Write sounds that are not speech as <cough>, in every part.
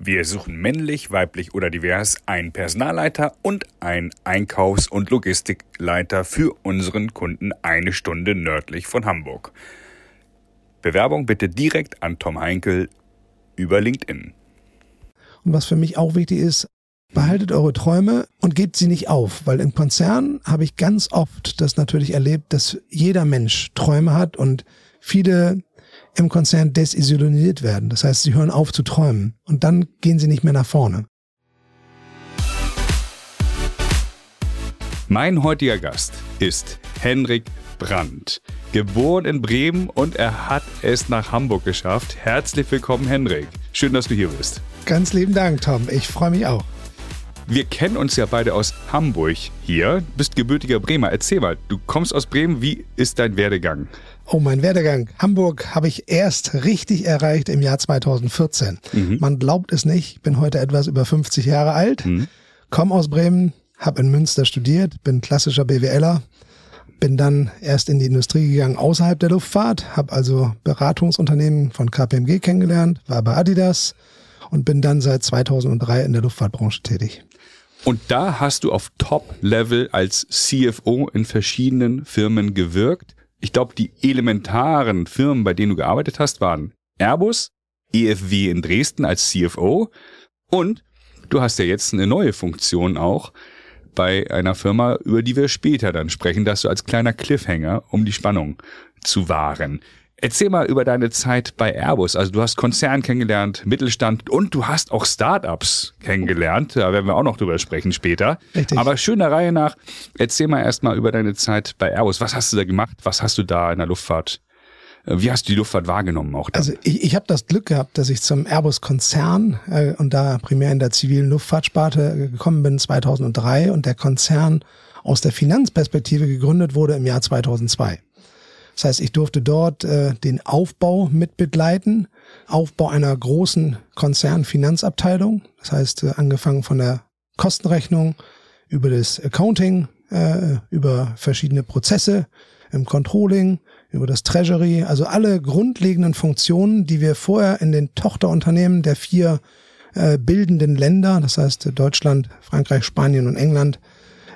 Wir suchen männlich, weiblich oder divers einen Personalleiter und einen Einkaufs- und Logistikleiter für unseren Kunden eine Stunde nördlich von Hamburg. Bewerbung bitte direkt an Tom Heinkel über LinkedIn. Und was für mich auch wichtig ist, behaltet eure Träume und gebt sie nicht auf, weil im Konzern habe ich ganz oft das natürlich erlebt, dass jeder Mensch Träume hat und viele im Konzern desillusioniert werden. Das heißt, sie hören auf zu träumen und dann gehen sie nicht mehr nach vorne. Mein heutiger Gast ist Henrik Brandt. Geboren in Bremen und er hat es nach Hamburg geschafft. Herzlich willkommen, Henrik. Schön, dass du hier bist. Ganz lieben Dank, Tom. Ich freue mich auch. Wir kennen uns ja beide aus Hamburg hier. Bist gebürtiger Bremer. Erzähl mal, du kommst aus Bremen. Wie ist dein Werdegang? Oh, mein Werdegang. Hamburg habe ich erst richtig erreicht im Jahr 2014. Mhm. Man glaubt es nicht. Bin heute etwas über 50 Jahre alt. Mhm. Komm aus Bremen, habe in Münster studiert, bin klassischer BWLer. Bin dann erst in die Industrie gegangen außerhalb der Luftfahrt, habe also Beratungsunternehmen von KPMG kennengelernt, war bei Adidas und bin dann seit 2003 in der Luftfahrtbranche tätig. Und da hast du auf Top-Level als CFO in verschiedenen Firmen gewirkt. Ich glaube, die elementaren Firmen, bei denen du gearbeitet hast, waren Airbus, EFW in Dresden als CFO und du hast ja jetzt eine neue Funktion auch bei einer Firma, über die wir später dann sprechen, dass du als kleiner Cliffhanger, um die Spannung zu wahren. Erzähl mal über deine Zeit bei Airbus. Also du hast Konzern kennengelernt, Mittelstand und du hast auch Startups kennengelernt. Da werden wir auch noch drüber sprechen später. Richtig. Aber schön der Reihe nach, erzähl mal erstmal über deine Zeit bei Airbus. Was hast du da gemacht? Was hast du da in der Luftfahrt? Äh, wie hast du die Luftfahrt wahrgenommen auch da? Also ich, ich habe das Glück gehabt, dass ich zum Airbus-Konzern äh, und da primär in der zivilen Luftfahrtsparte gekommen bin 2003 und der Konzern aus der Finanzperspektive gegründet wurde im Jahr 2002. Das heißt, ich durfte dort äh, den Aufbau mitbegleiten, Aufbau einer großen Konzernfinanzabteilung. Das heißt, äh, angefangen von der Kostenrechnung über das Accounting, äh, über verschiedene Prozesse im Controlling, über das Treasury, also alle grundlegenden Funktionen, die wir vorher in den Tochterunternehmen der vier äh, bildenden Länder, das heißt Deutschland, Frankreich, Spanien und England,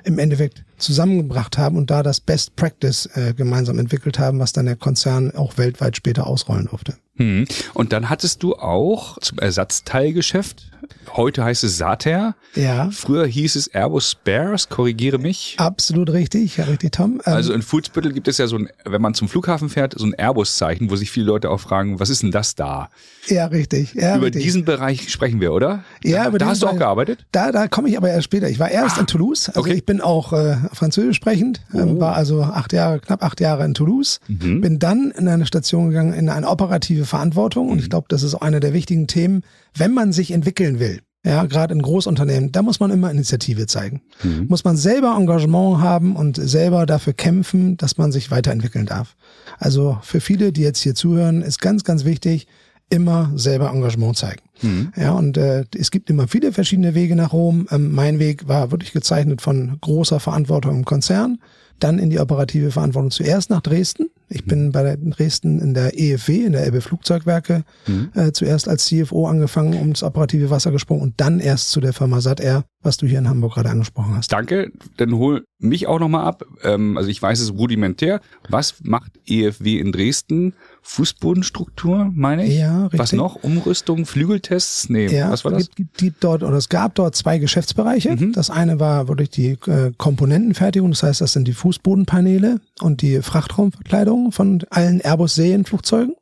im Endeffekt zusammengebracht haben und da das Best Practice äh, gemeinsam entwickelt haben, was dann der Konzern auch weltweit später ausrollen durfte. Hm. Und dann hattest du auch zum Ersatzteilgeschäft Heute heißt es Sater. Ja. Früher hieß es Airbus Spares, korrigiere mich. Absolut richtig, ja richtig, Tom. Ähm, also in Fußbüttel gibt es ja so ein, wenn man zum Flughafen fährt, so ein Airbus-Zeichen, wo sich viele Leute auch fragen, was ist denn das da? Ja, richtig. Ja, über richtig. diesen Bereich sprechen wir, oder? Ja, über Da hast du auch gearbeitet? Da, da komme ich aber erst später. Ich war erst ah, in Toulouse. Also okay. ich bin auch äh, Französisch sprechend, ähm, oh. war also acht Jahre, knapp acht Jahre in Toulouse. Mhm. Bin dann in eine Station gegangen, in eine operative Verantwortung. Und ich mhm. glaube, das ist auch einer der wichtigen Themen, wenn man sich entwickeln will ja, gerade in Großunternehmen, da muss man immer Initiative zeigen. Mhm. Muss man selber Engagement haben und selber dafür kämpfen, dass man sich weiterentwickeln darf. Also für viele, die jetzt hier zuhören, ist ganz, ganz wichtig, immer selber Engagement zeigen. Mhm. Ja, und äh, es gibt immer viele verschiedene Wege nach Rom. Ähm, mein Weg war wirklich gezeichnet von großer Verantwortung im Konzern, dann in die operative Verantwortung zuerst nach Dresden, ich bin bei Dresden in der EFW, in der Elbe Flugzeugwerke, mhm. äh, zuerst als CFO angefangen, um das operative Wasser gesprungen und dann erst zu der Firma SATR, was du hier in Hamburg gerade angesprochen hast. Danke, dann hol mich auch nochmal ab. Ähm, also ich weiß es rudimentär. Was macht EFW in Dresden? Fußbodenstruktur, meine ich? Ja, richtig. Was noch? Umrüstung, Flügeltests? Nee, ja, was war das? Gibt, gibt, dort, oder es gab dort zwei Geschäftsbereiche. Mhm. Das eine war wirklich die äh, Komponentenfertigung, das heißt, das sind die Fußbodenpaneele und die Frachtraumverkleidung von allen Airbus-Serienflugzeugen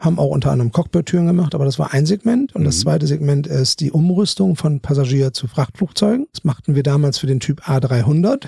haben auch unter anderem Cockpit-Türen gemacht, aber das war ein Segment. Und mhm. das zweite Segment ist die Umrüstung von Passagier zu Frachtflugzeugen. Das machten wir damals für den Typ A300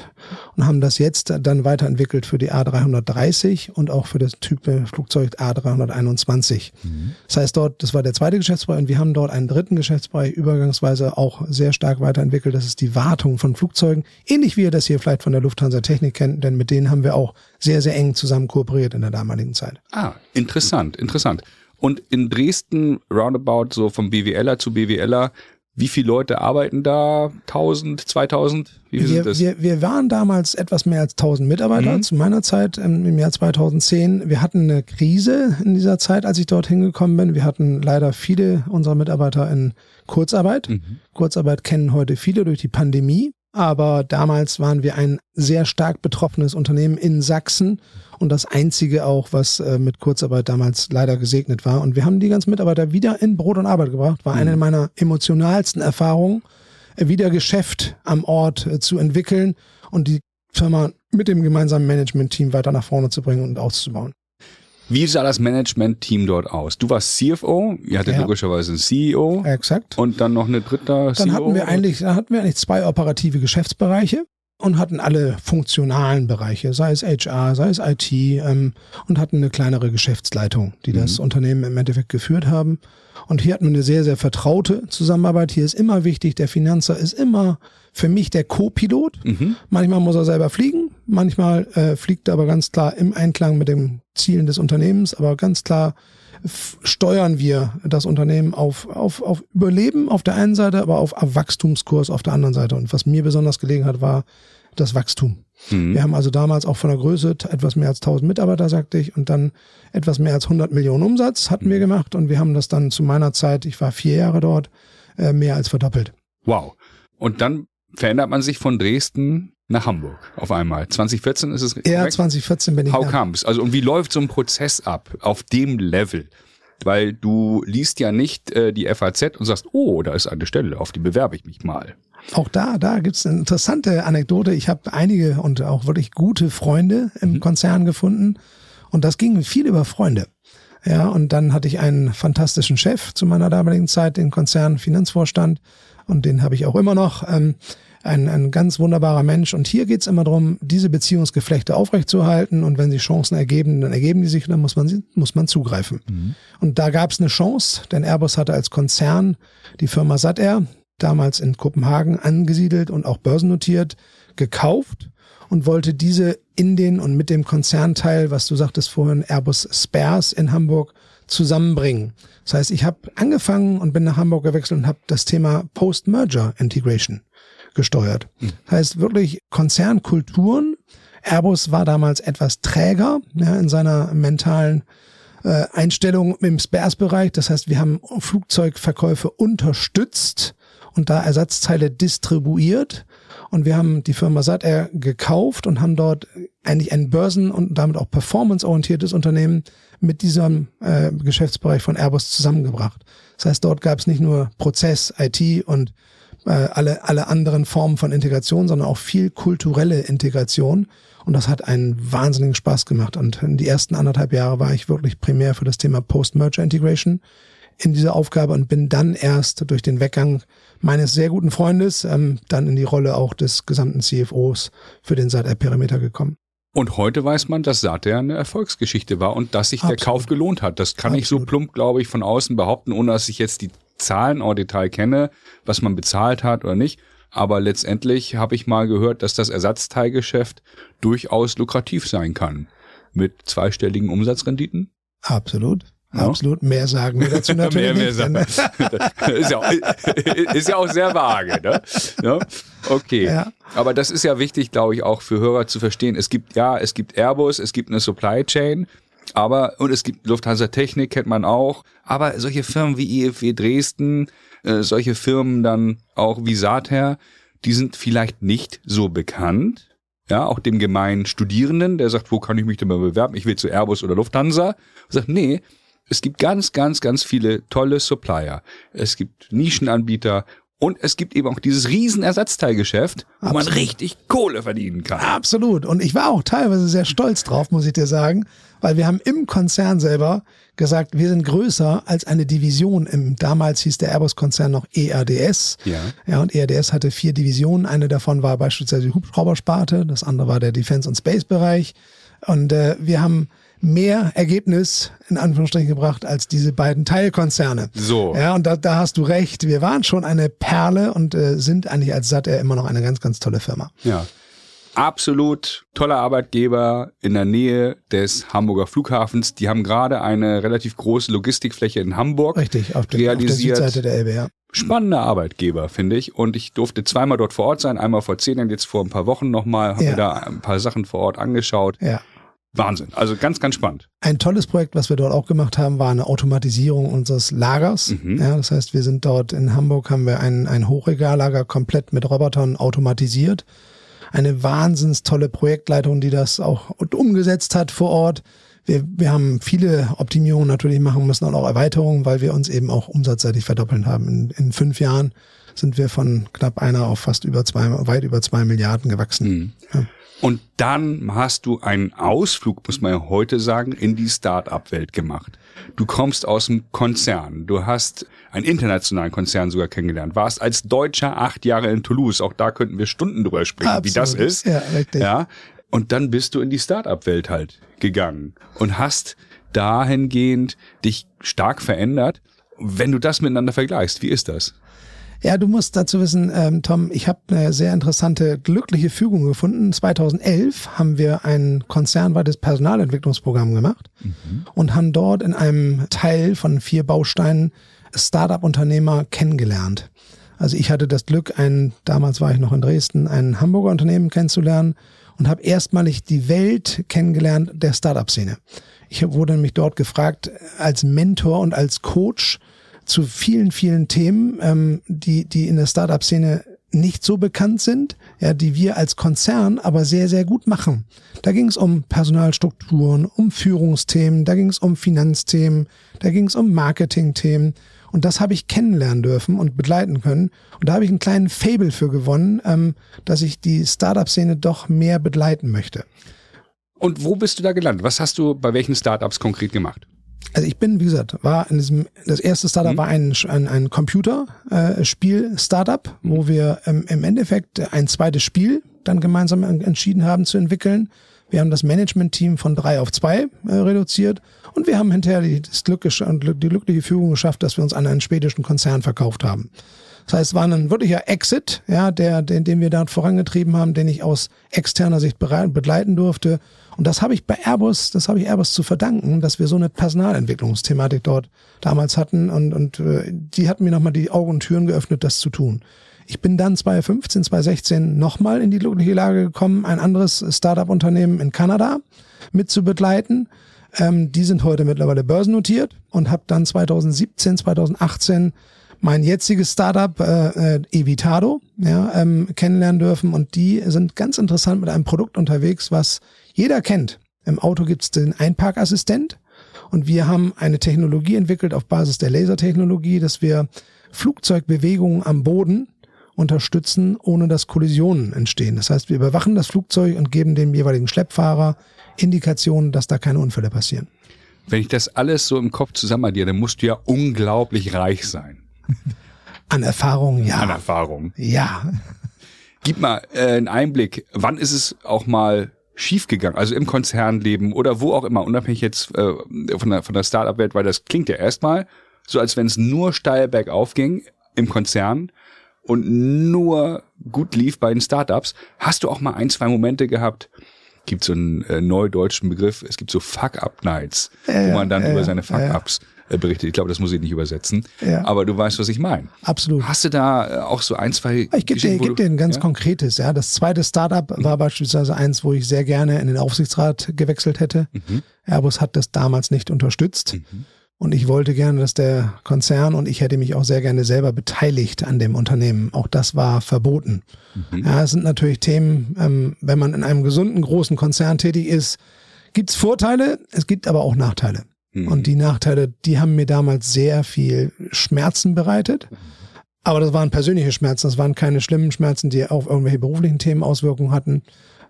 und haben das jetzt dann weiterentwickelt für die A330 und auch für das Typ Flugzeug A321. Mhm. Das heißt dort, das war der zweite Geschäftsbereich und wir haben dort einen dritten Geschäftsbereich übergangsweise auch sehr stark weiterentwickelt. Das ist die Wartung von Flugzeugen. Ähnlich wie ihr das hier vielleicht von der Lufthansa Technik kennt, denn mit denen haben wir auch sehr, sehr eng zusammen kooperiert in der damaligen Zeit. Ah, interessant, interessant. Und in Dresden, roundabout so vom BWLer zu BWLer, Wie viele Leute arbeiten da? 1000, 2000? Wie viel wir, sind das? Wir, wir waren damals etwas mehr als 1000 Mitarbeiter mhm. zu meiner Zeit im, Jahr 2010. Wir hatten eine Krise in dieser Zeit, als ich dort hingekommen bin. Wir hatten leider viele unserer Mitarbeiter in Kurzarbeit. Mhm. Kurzarbeit kennen heute viele durch die Pandemie. Aber damals waren wir ein sehr stark betroffenes Unternehmen in Sachsen und das einzige auch, was äh, mit Kurzarbeit damals leider gesegnet war. Und wir haben die ganzen Mitarbeiter wieder in Brot und Arbeit gebracht. War eine mhm. meiner emotionalsten Erfahrungen, äh, wieder Geschäft am Ort äh, zu entwickeln und die Firma mit dem gemeinsamen Management-Team weiter nach vorne zu bringen und auszubauen. Wie sah das Management-Team dort aus? Du warst CFO, ihr hattet ja. logischerweise einen CEO. Exakt. Und dann noch eine dritte dann CEO. Hatten wir eigentlich, dann hatten wir eigentlich zwei operative Geschäftsbereiche und hatten alle funktionalen Bereiche, sei es HR, sei es IT ähm, und hatten eine kleinere Geschäftsleitung, die das mhm. Unternehmen im Endeffekt geführt haben. Und hier hatten wir eine sehr, sehr vertraute Zusammenarbeit. Hier ist immer wichtig, der Finanzer ist immer für mich der Co-Pilot. Mhm. Manchmal muss er selber fliegen, manchmal äh, fliegt er aber ganz klar im Einklang mit den Zielen des Unternehmens, aber ganz klar steuern wir das Unternehmen auf, auf, auf Überleben auf der einen Seite, aber auf, Wachstumskurs auf der anderen Seite. Und was mir besonders gelegen hat, war das Wachstum. Mhm. Wir haben also damals auch von der Größe etwas mehr als 1000 Mitarbeiter, sagte ich, und dann etwas mehr als 100 Millionen Umsatz hatten wir mhm. gemacht und wir haben das dann zu meiner Zeit, ich war vier Jahre dort, äh, mehr als verdoppelt. Wow. Und dann verändert man sich von Dresden nach Hamburg auf einmal. 2014 ist es richtig? Ja, 2014 bin ich How comes? Also und wie läuft so ein Prozess ab auf dem Level? Weil du liest ja nicht äh, die FAZ und sagst, oh, da ist eine Stelle, auf die bewerbe ich mich mal. Auch da, da gibt's eine interessante Anekdote. Ich habe einige und auch wirklich gute Freunde im mhm. Konzern gefunden und das ging viel über Freunde. Ja, und dann hatte ich einen fantastischen Chef zu meiner damaligen Zeit, den Konzernfinanzvorstand, und den habe ich auch immer noch. Ähm, ein, ein ganz wunderbarer Mensch. Und hier geht's immer darum, diese Beziehungsgeflechte aufrechtzuerhalten. Und wenn sich Chancen ergeben, dann ergeben die sich und dann muss man, muss man zugreifen. Mhm. Und da gab's eine Chance, denn Airbus hatte als Konzern die Firma SatAir, damals in Kopenhagen angesiedelt und auch börsennotiert, gekauft und wollte diese in den und mit dem Konzernteil, was du sagtest vorhin, Airbus Spares in Hamburg zusammenbringen. Das heißt, ich habe angefangen und bin nach Hamburg gewechselt und habe das Thema Post-Merger Integration gesteuert. Mhm. Das heißt wirklich Konzernkulturen. Airbus war damals etwas träger ja, in seiner mentalen äh, Einstellung im Spares-Bereich. Das heißt, wir haben Flugzeugverkäufe unterstützt und da Ersatzteile distribuiert. Und wir haben die Firma Satair gekauft und haben dort eigentlich ein börsen- und damit auch performanceorientiertes Unternehmen mit diesem äh, Geschäftsbereich von Airbus zusammengebracht. Das heißt, dort gab es nicht nur Prozess, IT und äh, alle, alle anderen Formen von Integration, sondern auch viel kulturelle Integration. Und das hat einen wahnsinnigen Spaß gemacht. Und in die ersten anderthalb Jahre war ich wirklich primär für das Thema Post-Merger Integration in dieser Aufgabe und bin dann erst durch den Weggang meines sehr guten Freundes ähm, dann in die Rolle auch des gesamten CFOs für den Sat-Perimeter gekommen. Und heute weiß man, dass Sater eine Erfolgsgeschichte war und dass sich Absolut. der Kauf gelohnt hat. Das kann Absolut. ich so plump, glaube ich, von außen behaupten, ohne dass ich jetzt die Zahlen au Detail kenne, was man bezahlt hat oder nicht. Aber letztendlich habe ich mal gehört, dass das Ersatzteilgeschäft durchaus lukrativ sein kann. Mit zweistelligen Umsatzrenditen. Absolut. Ja. Absolut. Mehr sagen wir dazu <laughs> natürlich mehr, mehr nicht. Sagen. ist, ja auch, <laughs> ist ja auch sehr vage. Ne? Ja? Okay. Ja. Aber das ist ja wichtig, glaube ich, auch für Hörer zu verstehen. Es gibt, ja, es gibt Airbus, es gibt eine Supply Chain. Aber, und es gibt Lufthansa Technik, kennt man auch. Aber solche Firmen wie IFW Dresden, äh, solche Firmen dann auch wie Sater, die sind vielleicht nicht so bekannt. Ja, auch dem gemeinen Studierenden, der sagt, wo kann ich mich denn mal bewerben? Ich will zu Airbus oder Lufthansa. sagt, nee, es gibt ganz, ganz, ganz viele tolle Supplier. Es gibt Nischenanbieter und es gibt eben auch dieses riesen Ersatzteilgeschäft, wo Absolut. man richtig Kohle verdienen kann. Absolut. Und ich war auch teilweise sehr stolz drauf, muss ich dir sagen, weil wir haben im Konzern selber gesagt, wir sind größer als eine Division. Im damals hieß der Airbus-Konzern noch ERDS. Ja. ja. Und ERDS hatte vier Divisionen. Eine davon war beispielsweise die Hubschraubersparte, das andere war der Defense- und Space-Bereich. Und äh, wir haben mehr Ergebnis in Anführungsstrichen gebracht als diese beiden Teilkonzerne. So. Ja, und da, da hast du recht. Wir waren schon eine Perle und äh, sind eigentlich als SAT immer noch eine ganz, ganz tolle Firma. Ja. Absolut toller Arbeitgeber in der Nähe des Hamburger Flughafens. Die haben gerade eine relativ große Logistikfläche in Hamburg Richtig, auf, der, realisiert. auf der Südseite der Elbe, ja. spannender Arbeitgeber, finde ich. Und ich durfte zweimal dort vor Ort sein, einmal vor zehn Jahren, jetzt vor ein paar Wochen nochmal, habe ja. mir da ein paar Sachen vor Ort angeschaut. Ja. Wahnsinn. Also ganz, ganz spannend. Ein tolles Projekt, was wir dort auch gemacht haben, war eine Automatisierung unseres Lagers. Mhm. Ja, das heißt, wir sind dort in Hamburg, haben wir ein, ein Hochregallager komplett mit Robotern automatisiert. Eine wahnsinns tolle Projektleitung, die das auch umgesetzt hat vor Ort. Wir, wir haben viele Optimierungen natürlich machen müssen und auch Erweiterungen, weil wir uns eben auch umsatzseitig verdoppeln haben. In, in fünf Jahren sind wir von knapp einer auf fast über zwei, weit über zwei Milliarden gewachsen. Mhm. Ja. Und dann hast du einen Ausflug, muss man ja heute sagen, in die Start-up-Welt gemacht. Du kommst aus dem Konzern. Du hast einen internationalen Konzern sogar kennengelernt. Warst als Deutscher acht Jahre in Toulouse. Auch da könnten wir Stunden drüber sprechen, Absolut. wie das ist. Ja, richtig. Ja. Und dann bist du in die Start-up-Welt halt gegangen und hast dahingehend dich stark verändert. Wenn du das miteinander vergleichst, wie ist das? Ja, du musst dazu wissen, ähm, Tom, ich habe eine sehr interessante, glückliche Fügung gefunden. 2011 haben wir ein konzernweites Personalentwicklungsprogramm gemacht mhm. und haben dort in einem Teil von vier Bausteinen Startup-Unternehmer kennengelernt. Also ich hatte das Glück, ein, damals war ich noch in Dresden, ein Hamburger Unternehmen kennenzulernen und habe erstmalig die Welt kennengelernt der Startup-Szene. Ich wurde nämlich dort gefragt als Mentor und als Coach zu vielen, vielen Themen, ähm, die, die in der Startup-Szene nicht so bekannt sind, ja, die wir als Konzern aber sehr, sehr gut machen. Da ging es um Personalstrukturen, um Führungsthemen, da ging es um Finanzthemen, da ging es um Marketingthemen. Und das habe ich kennenlernen dürfen und begleiten können. Und da habe ich einen kleinen Fable für gewonnen, ähm, dass ich die Startup-Szene doch mehr begleiten möchte. Und wo bist du da gelandet? Was hast du bei welchen Startups konkret gemacht? Also ich bin, wie gesagt, war in diesem, das erste Startup mhm. war ein, ein, ein Computerspiel-Startup, äh, wo wir ähm, im Endeffekt ein zweites Spiel dann gemeinsam entschieden haben zu entwickeln. Wir haben das Management-Team von drei auf zwei äh, reduziert und wir haben hinterher die, das Glück, die glückliche Führung geschafft, dass wir uns an einen schwedischen Konzern verkauft haben. Das heißt, es war ein wirklicher Exit, ja, der, den, den wir dort vorangetrieben haben, den ich aus externer Sicht begleiten durfte und das habe ich bei Airbus, das habe ich Airbus zu verdanken, dass wir so eine Personalentwicklungsthematik dort damals hatten und, und äh, die hatten mir nochmal die Augen und Türen geöffnet, das zu tun. Ich bin dann 2015, 2016 nochmal in die glückliche Lage gekommen, ein anderes Startup-Unternehmen in Kanada mit zu begleiten. Ähm, die sind heute mittlerweile börsennotiert und habe dann 2017, 2018 mein jetziges Startup äh, äh, Evitado ja, ähm, kennenlernen dürfen und die sind ganz interessant mit einem Produkt unterwegs, was jeder kennt. Im Auto gibt es den Einparkassistent und wir haben eine Technologie entwickelt auf Basis der Lasertechnologie, dass wir Flugzeugbewegungen am Boden unterstützen, ohne dass Kollisionen entstehen. Das heißt, wir überwachen das Flugzeug und geben dem jeweiligen Schleppfahrer Indikationen, dass da keine Unfälle passieren. Wenn ich das alles so im Kopf zusammenaddiere, dann musst du ja unglaublich reich sein. <laughs> An Erfahrung, ja. An Erfahrung. Ja. Gib mal äh, einen Einblick, wann ist es auch mal schiefgegangen, also im Konzernleben oder wo auch immer, unabhängig jetzt äh, von der, von der Startup-Welt, weil das klingt ja erstmal so, als wenn es nur steil bergauf ging im Konzern und nur gut lief bei den Startups. Hast du auch mal ein, zwei Momente gehabt, gibt so einen äh, neudeutschen Begriff, es gibt so Fuck-Up-Nights, äh, wo man dann äh, über seine Fuck-Ups berichtet. Ich glaube, das muss ich nicht übersetzen. Ja. Aber du weißt, was ich meine. Absolut. Hast du da äh, auch so ein, zwei Ich gebe dir, geb dir ein ganz ja? konkretes. Ja, Das zweite Startup mhm. war beispielsweise eins, wo ich sehr gerne in den Aufsichtsrat gewechselt hätte. Mhm. Airbus hat das damals nicht unterstützt. Mhm. Und ich wollte gerne, dass der Konzern und ich hätte mich auch sehr gerne selber beteiligt an dem Unternehmen. Auch das war verboten. Mhm. Ja, es sind natürlich Themen, ähm, wenn man in einem gesunden großen Konzern tätig ist, gibt es Vorteile, es gibt aber auch Nachteile. Mhm. Und die Nachteile, die haben mir damals sehr viel Schmerzen bereitet. Aber das waren persönliche Schmerzen, das waren keine schlimmen Schmerzen, die auf irgendwelche beruflichen Themen Auswirkungen hatten.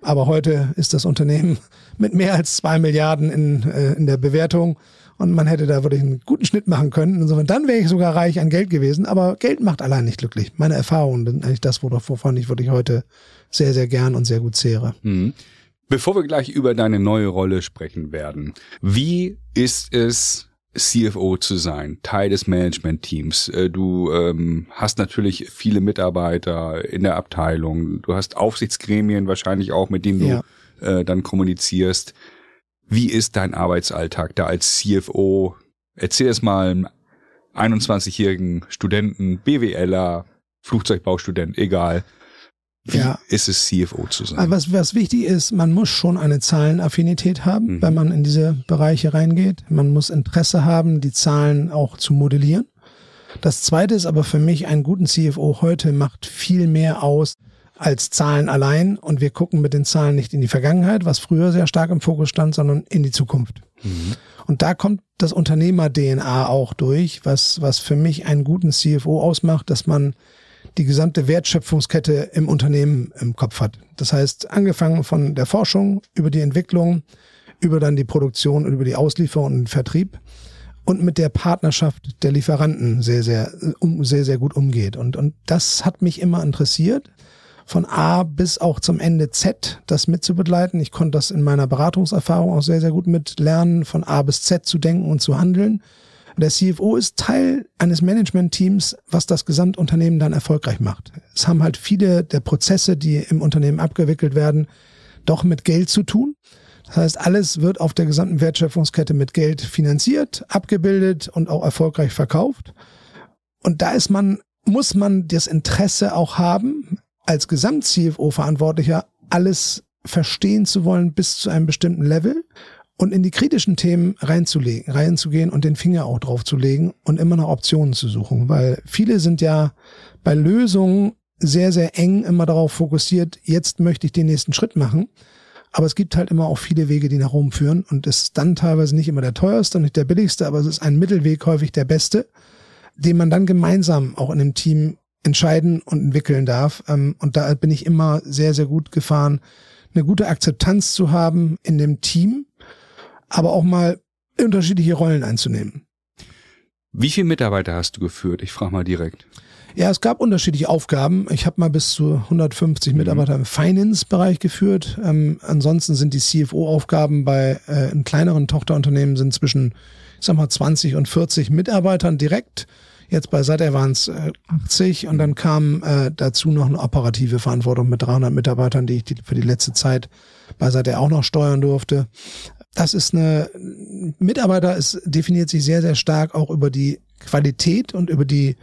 Aber heute ist das Unternehmen <laughs> mit mehr als zwei Milliarden in, äh, in der Bewertung und man hätte da wirklich einen guten Schnitt machen können. Insofern, dann wäre ich sogar reich an Geld gewesen. Aber Geld macht allein nicht glücklich. Meine Erfahrungen sind eigentlich das, wovon ich wirklich heute sehr, sehr gern und sehr gut zehre. Mhm. Bevor wir gleich über deine neue Rolle sprechen werden, wie ist es, CFO zu sein, Teil des Management-Teams. Äh, du ähm, hast natürlich viele Mitarbeiter in der Abteilung. Du hast Aufsichtsgremien wahrscheinlich auch, mit denen du ja. äh, dann kommunizierst. Wie ist dein Arbeitsalltag da als CFO? Erzähl es mal 21-jährigen Studenten, BWLer, Flugzeugbaustudent, egal. Wie ja. ist es, CFO zu sein? Also was, was wichtig ist, man muss schon eine Zahlenaffinität haben, mhm. wenn man in diese Bereiche reingeht. Man muss Interesse haben, die Zahlen auch zu modellieren. Das zweite ist aber für mich, einen guten CFO heute macht viel mehr aus als Zahlen allein. Und wir gucken mit den Zahlen nicht in die Vergangenheit, was früher sehr stark im Fokus stand, sondern in die Zukunft. Mhm. Und da kommt das Unternehmer-DNA auch durch, was, was für mich einen guten CFO ausmacht, dass man die gesamte Wertschöpfungskette im Unternehmen im Kopf hat. Das heißt, angefangen von der Forschung über die Entwicklung, über dann die Produktion, über die Auslieferung und den Vertrieb und mit der Partnerschaft der Lieferanten sehr, sehr, um, sehr, sehr gut umgeht. Und, und das hat mich immer interessiert, von A bis auch zum Ende Z das mitzubegleiten. Ich konnte das in meiner Beratungserfahrung auch sehr, sehr gut mitlernen, von A bis Z zu denken und zu handeln. Der CFO ist Teil eines Management-Teams, was das Gesamtunternehmen dann erfolgreich macht. Es haben halt viele der Prozesse, die im Unternehmen abgewickelt werden, doch mit Geld zu tun. Das heißt, alles wird auf der gesamten Wertschöpfungskette mit Geld finanziert, abgebildet und auch erfolgreich verkauft. Und da ist man, muss man das Interesse auch haben, als Gesamt-CFO-Verantwortlicher alles verstehen zu wollen bis zu einem bestimmten Level und in die kritischen Themen reinzulegen, reinzugehen und den Finger auch drauf zu legen und immer nach Optionen zu suchen, weil viele sind ja bei Lösungen sehr, sehr eng immer darauf fokussiert, jetzt möchte ich den nächsten Schritt machen. Aber es gibt halt immer auch viele Wege, die nach Rom führen und es ist dann teilweise nicht immer der teuerste und nicht der billigste, aber es ist ein Mittelweg häufig der beste, den man dann gemeinsam auch in einem Team entscheiden und entwickeln darf. Ähm, und da bin ich immer sehr, sehr gut gefahren, eine gute Akzeptanz zu haben in dem Team, aber auch mal unterschiedliche Rollen einzunehmen. Wie viele Mitarbeiter hast du geführt? Ich frage mal direkt. Ja, es gab unterschiedliche Aufgaben. Ich habe mal bis zu 150 mhm. Mitarbeiter im Finance-Bereich geführt. Ähm, ansonsten sind die CFO-Aufgaben bei äh, in kleineren Tochterunternehmen sind zwischen, ich sag mal, 20 und 40 Mitarbeitern direkt. Jetzt bei Seither waren es äh, 80 und dann kam äh, dazu noch eine operative Verantwortung mit 300 Mitarbeitern, die ich die, für die letzte Zeit bei Seither auch noch steuern durfte. Das ist eine, Mitarbeiter ist, definiert sich sehr, sehr stark auch über die Qualität und über die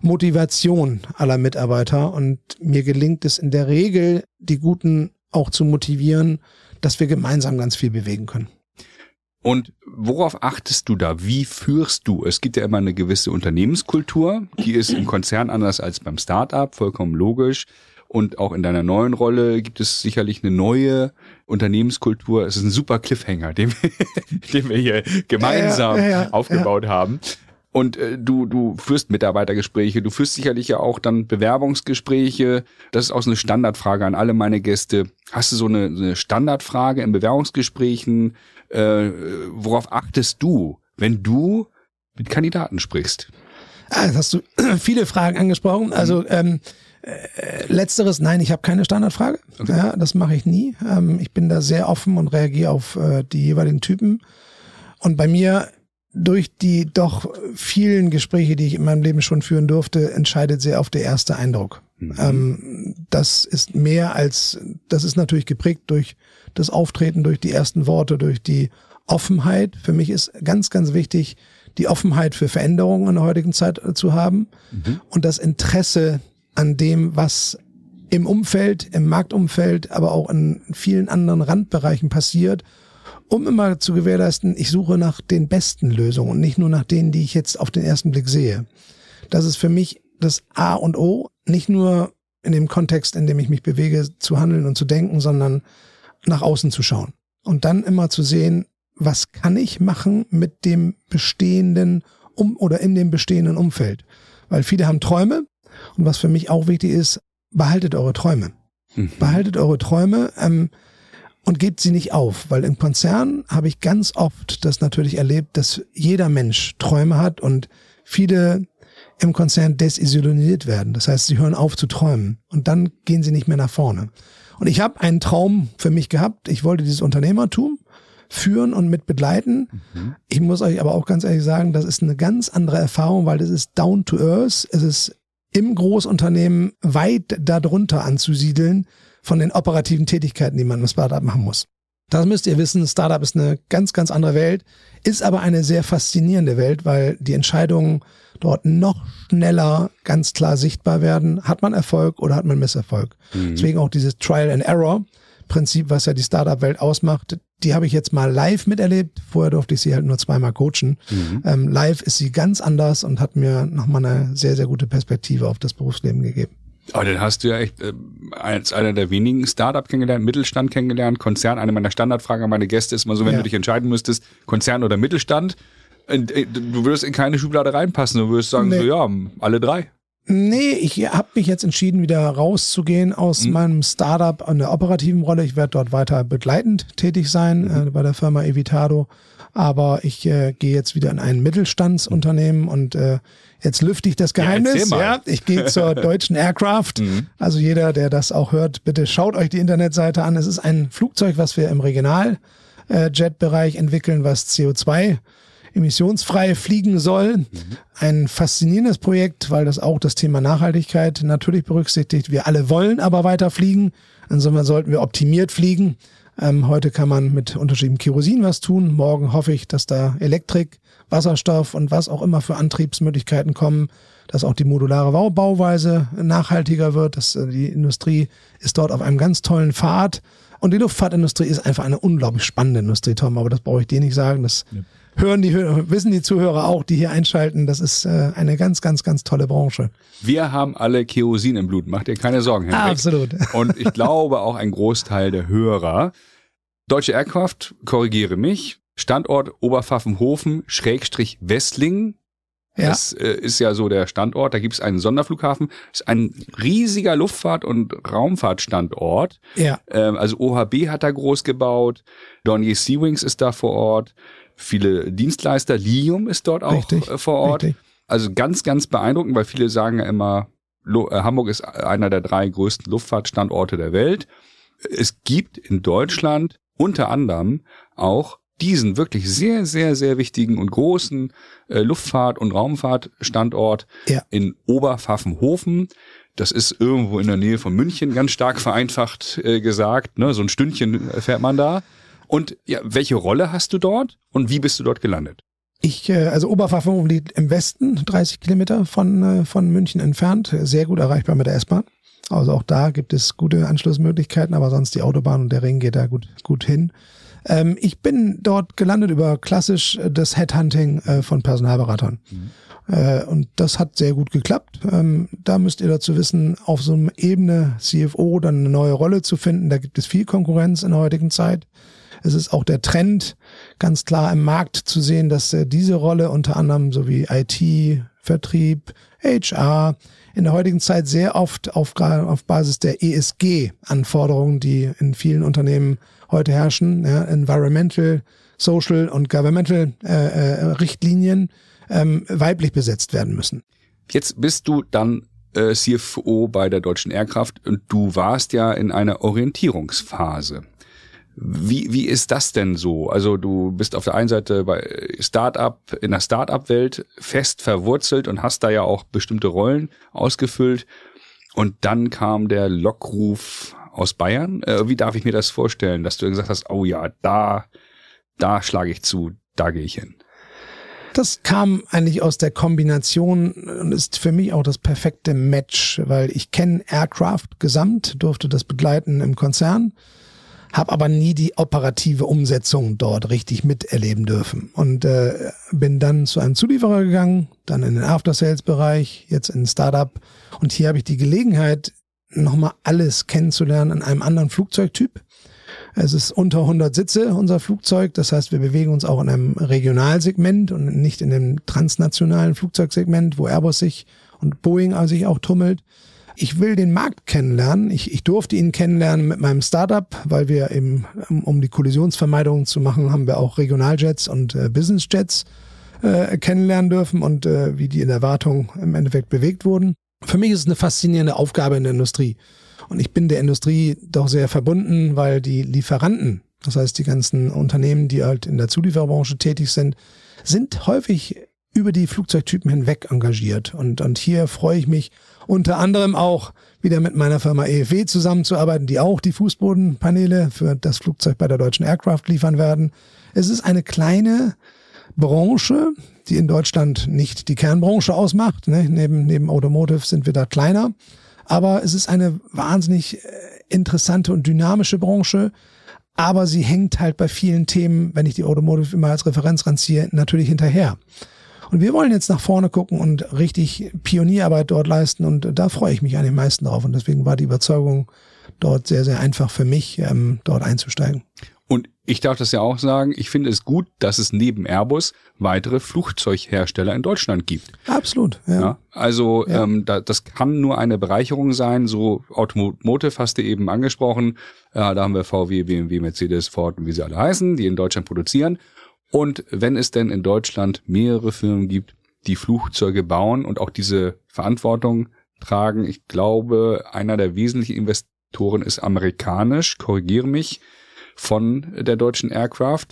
Motivation aller Mitarbeiter. Und mir gelingt es in der Regel, die Guten auch zu motivieren, dass wir gemeinsam ganz viel bewegen können. Und worauf achtest du da? Wie führst du? Es gibt ja immer eine gewisse Unternehmenskultur, die ist im Konzern anders als beim Startup, vollkommen logisch. Und auch in deiner neuen Rolle gibt es sicherlich eine neue Unternehmenskultur. Es ist ein super Cliffhanger, den wir, <laughs> den wir hier gemeinsam ja, ja, ja, aufgebaut haben. Und äh, du, du führst Mitarbeitergespräche, du führst sicherlich ja auch dann Bewerbungsgespräche. Das ist auch so eine Standardfrage an alle meine Gäste. Hast du so eine, so eine Standardfrage in Bewerbungsgesprächen? Äh, worauf achtest du, wenn du mit Kandidaten sprichst? Ah, jetzt hast du <clears throat> viele Fragen angesprochen. Also ähm, äh, letzteres, nein, ich habe keine Standardfrage. Okay. Ja, das mache ich nie. Ähm, ich bin da sehr offen und reagiere auf äh, die jeweiligen Typen. Und bei mir durch die doch vielen Gespräche, die ich in meinem Leben schon führen durfte, entscheidet sehr auf der erste Eindruck. Mhm. Ähm, das ist mehr als, das ist natürlich geprägt durch das Auftreten, durch die ersten Worte, durch die Offenheit. Für mich ist ganz, ganz wichtig, die Offenheit für Veränderungen in der heutigen Zeit zu haben mhm. und das Interesse an dem, was im Umfeld, im Marktumfeld, aber auch in vielen anderen Randbereichen passiert um immer zu gewährleisten, ich suche nach den besten Lösungen und nicht nur nach denen, die ich jetzt auf den ersten Blick sehe. Das ist für mich das A und O, nicht nur in dem Kontext, in dem ich mich bewege, zu handeln und zu denken, sondern nach außen zu schauen. Und dann immer zu sehen, was kann ich machen mit dem bestehenden um oder in dem bestehenden Umfeld. Weil viele haben Träume und was für mich auch wichtig ist, behaltet eure Träume. Mhm. Behaltet eure Träume. Ähm, und gebt sie nicht auf, weil im Konzern habe ich ganz oft das natürlich erlebt, dass jeder Mensch Träume hat und viele im Konzern desillusioniert werden. Das heißt, sie hören auf zu träumen und dann gehen sie nicht mehr nach vorne. Und ich habe einen Traum für mich gehabt. Ich wollte dieses Unternehmertum führen und mit begleiten. Mhm. Ich muss euch aber auch ganz ehrlich sagen, das ist eine ganz andere Erfahrung, weil das ist down to earth. Es ist im Großunternehmen weit darunter anzusiedeln, von den operativen Tätigkeiten, die man im Startup machen muss. Das müsst ihr wissen, Startup ist eine ganz, ganz andere Welt, ist aber eine sehr faszinierende Welt, weil die Entscheidungen dort noch schneller ganz klar sichtbar werden. Hat man Erfolg oder hat man Misserfolg? Mhm. Deswegen auch dieses Trial and Error Prinzip, was ja die Startup-Welt ausmacht, die habe ich jetzt mal live miterlebt. Vorher durfte ich sie halt nur zweimal coachen. Mhm. Ähm, live ist sie ganz anders und hat mir nochmal eine sehr, sehr gute Perspektive auf das Berufsleben gegeben. Aber dann hast du ja echt äh, als einer der wenigen Startup kennengelernt, Mittelstand kennengelernt, Konzern. Eine meiner Standardfragen an meine Gäste ist mal so, wenn ja. du dich entscheiden müsstest, Konzern oder Mittelstand, äh, du würdest in keine Schublade reinpassen. Du würdest sagen, nee. so ja, alle drei. Nee, ich habe mich jetzt entschieden, wieder rauszugehen aus mhm. meinem Startup an der operativen Rolle. Ich werde dort weiter begleitend tätig sein mhm. äh, bei der Firma Evitado. Aber ich äh, gehe jetzt wieder in ein Mittelstandsunternehmen und äh, jetzt lüfte ich das Geheimnis. Ja, ja ich gehe zur <laughs> deutschen Aircraft. Mhm. Also jeder, der das auch hört, bitte schaut euch die Internetseite an. Es ist ein Flugzeug, was wir im Regionaljet-Bereich entwickeln, was CO2 emissionsfrei fliegen soll. Mhm. Ein faszinierendes Projekt, weil das auch das Thema Nachhaltigkeit natürlich berücksichtigt. Wir alle wollen aber weiter fliegen. Insofern sollten wir optimiert fliegen. Ähm, heute kann man mit unterschiedlichem Kerosin was tun. Morgen hoffe ich, dass da Elektrik, Wasserstoff und was auch immer für Antriebsmöglichkeiten kommen, dass auch die modulare Bauweise nachhaltiger wird. Dass äh, die Industrie ist dort auf einem ganz tollen Pfad. Und die Luftfahrtindustrie ist einfach eine unglaublich spannende Industrie, Tom, aber das brauche ich dir nicht sagen. Das ja hören die, wissen die Zuhörer auch, die hier einschalten. Das ist äh, eine ganz, ganz, ganz tolle Branche. Wir haben alle Kerosin im Blut. Macht ihr keine Sorgen, Henrik. Absolut. <laughs> Und ich glaube auch ein Großteil der Hörer. Deutsche Aircraft, korrigiere mich. Standort Oberpfaffenhofen, Schrägstrich Wesslingen. Ja. Das äh, ist ja so der Standort. Da gibt es einen Sonderflughafen. Das ist ein riesiger Luftfahrt- und Raumfahrtstandort. Ja. Ähm, also OHB hat da groß gebaut. Dornier Sea Wings ist da vor Ort viele Dienstleister. Lium ist dort auch richtig, äh, vor Ort. Richtig. Also ganz, ganz beeindruckend, weil viele sagen ja immer, äh, Hamburg ist einer der drei größten Luftfahrtstandorte der Welt. Es gibt in Deutschland unter anderem auch diesen wirklich sehr, sehr, sehr wichtigen und großen äh, Luftfahrt- und Raumfahrtstandort ja. in Oberpfaffenhofen. Das ist irgendwo in der Nähe von München, ganz stark vereinfacht äh, gesagt. Ne? So ein Stündchen fährt man da. Und ja, welche Rolle hast du dort und wie bist du dort gelandet? Ich, äh, also Oberpfaffenhofen liegt im Westen, 30 Kilometer von, äh, von München entfernt, sehr gut erreichbar mit der S-Bahn. Also auch da gibt es gute Anschlussmöglichkeiten, aber sonst die Autobahn und der Ring geht da gut, gut hin. Ähm, ich bin dort gelandet über klassisch das Headhunting äh, von Personalberatern. Mhm. und das hat sehr gut geklappt. Ähm, da müsst ihr dazu wissen, auf so einer Ebene CFO dann eine neue Rolle zu finden, da gibt es viel Konkurrenz in der heutigen Zeit. Es ist auch der Trend ganz klar im Markt zu sehen, dass äh, diese Rolle unter anderem sowie IT, Vertrieb, HR in der heutigen Zeit sehr oft auf, auf Basis der ESG-Anforderungen, die in vielen Unternehmen heute herrschen, ja, Environmental, Social und Governmental äh, äh, Richtlinien, ähm, weiblich besetzt werden müssen. Jetzt bist du dann äh, CFO bei der Deutschen Airkraft und du warst ja in einer Orientierungsphase. Wie, wie ist das denn so? Also du bist auf der einen Seite bei Startup, in der Startup-Welt fest verwurzelt und hast da ja auch bestimmte Rollen ausgefüllt. Und dann kam der Lockruf aus Bayern. Äh, wie darf ich mir das vorstellen, dass du gesagt hast, oh ja, da, da schlage ich zu, da gehe ich hin? Das kam eigentlich aus der Kombination und ist für mich auch das perfekte Match, weil ich kenne Aircraft gesamt, durfte das begleiten im Konzern habe aber nie die operative Umsetzung dort richtig miterleben dürfen. Und äh, bin dann zu einem Zulieferer gegangen, dann in den After-Sales-Bereich, jetzt in ein Startup. Und hier habe ich die Gelegenheit, nochmal alles kennenzulernen an einem anderen Flugzeugtyp. Es ist unter 100 Sitze, unser Flugzeug. Das heißt, wir bewegen uns auch in einem Regionalsegment und nicht in dem transnationalen Flugzeugsegment, wo Airbus sich und Boeing sich auch tummelt ich will den Markt kennenlernen. Ich, ich durfte ihn kennenlernen mit meinem Startup, weil wir eben, um die Kollisionsvermeidung zu machen, haben wir auch Regionaljets und äh, Businessjets äh, kennenlernen dürfen und äh, wie die in der Wartung im Endeffekt bewegt wurden. Für mich ist es eine faszinierende Aufgabe in der Industrie. Und ich bin der Industrie doch sehr verbunden, weil die Lieferanten, das heißt die ganzen Unternehmen, die halt in der Zulieferbranche tätig sind, sind häufig über die Flugzeugtypen hinweg engagiert. Und, und hier freue ich mich unter anderem auch wieder mit meiner Firma EFW zusammenzuarbeiten, die auch die Fußbodenpaneele für das Flugzeug bei der Deutschen Aircraft liefern werden. Es ist eine kleine Branche, die in Deutschland nicht die Kernbranche ausmacht. Ne? Neben, neben Automotive sind wir da kleiner. Aber es ist eine wahnsinnig äh, interessante und dynamische Branche. Aber sie hängt halt bei vielen Themen, wenn ich die Automotive immer als Referenz ranziehe, natürlich hinterher. Und wir wollen jetzt nach vorne gucken und richtig Pionierarbeit dort leisten. Und da freue ich mich an den meisten drauf. Und deswegen war die Überzeugung dort sehr, sehr einfach für mich, ähm, dort einzusteigen. Und ich darf das ja auch sagen, ich finde es gut, dass es neben Airbus weitere Flugzeughersteller in Deutschland gibt. Absolut, ja. ja also ja. Ähm, da, das kann nur eine Bereicherung sein. So Automotive hast du eben angesprochen. Ja, da haben wir VW, BMW, Mercedes, Ford und wie sie alle heißen, die in Deutschland produzieren. Und wenn es denn in Deutschland mehrere Firmen gibt, die Flugzeuge bauen und auch diese Verantwortung tragen, ich glaube, einer der wesentlichen Investoren ist amerikanisch, korrigiere mich, von der deutschen Aircraft.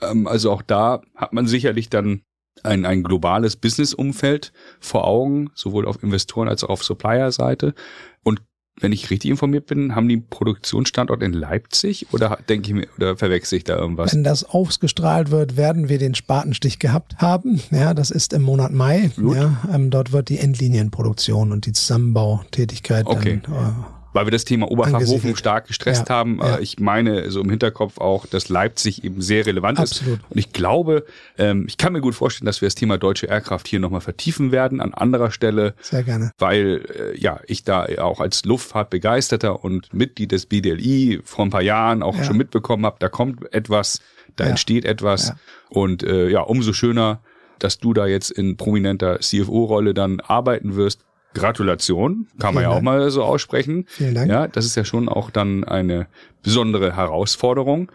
Ähm, also auch da hat man sicherlich dann ein, ein globales Business-Umfeld vor Augen, sowohl auf Investoren als auch auf Supplier-Seite. Und wenn ich richtig informiert bin, haben die Produktionsstandort in Leipzig oder denke ich mir oder verwechsel ich da irgendwas? Wenn das ausgestrahlt wird, werden wir den Spatenstich gehabt haben. Ja, das ist im Monat Mai. Gut. Ja, ähm, dort wird die Endlinienproduktion und die Zusammenbautätigkeit okay. dann, äh, weil wir das Thema Oberfachhofen stark gestresst ja, haben. Ja. Äh, ich meine so im Hinterkopf auch, dass Leipzig eben sehr relevant Absolut. ist. Und ich glaube, ähm, ich kann mir gut vorstellen, dass wir das Thema deutsche Aircraft hier nochmal vertiefen werden an anderer Stelle. Sehr gerne. Weil äh, ja, ich da auch als Luftfahrtbegeisterter und Mitglied des BDLI vor ein paar Jahren auch ja. schon mitbekommen habe, da kommt etwas, da entsteht etwas. Und äh, ja, umso schöner, dass du da jetzt in prominenter CFO-Rolle dann arbeiten wirst Gratulation, kann Vielen man ja Dank. auch mal so aussprechen. Vielen Dank. Ja, das ist ja schon auch dann eine besondere Herausforderung.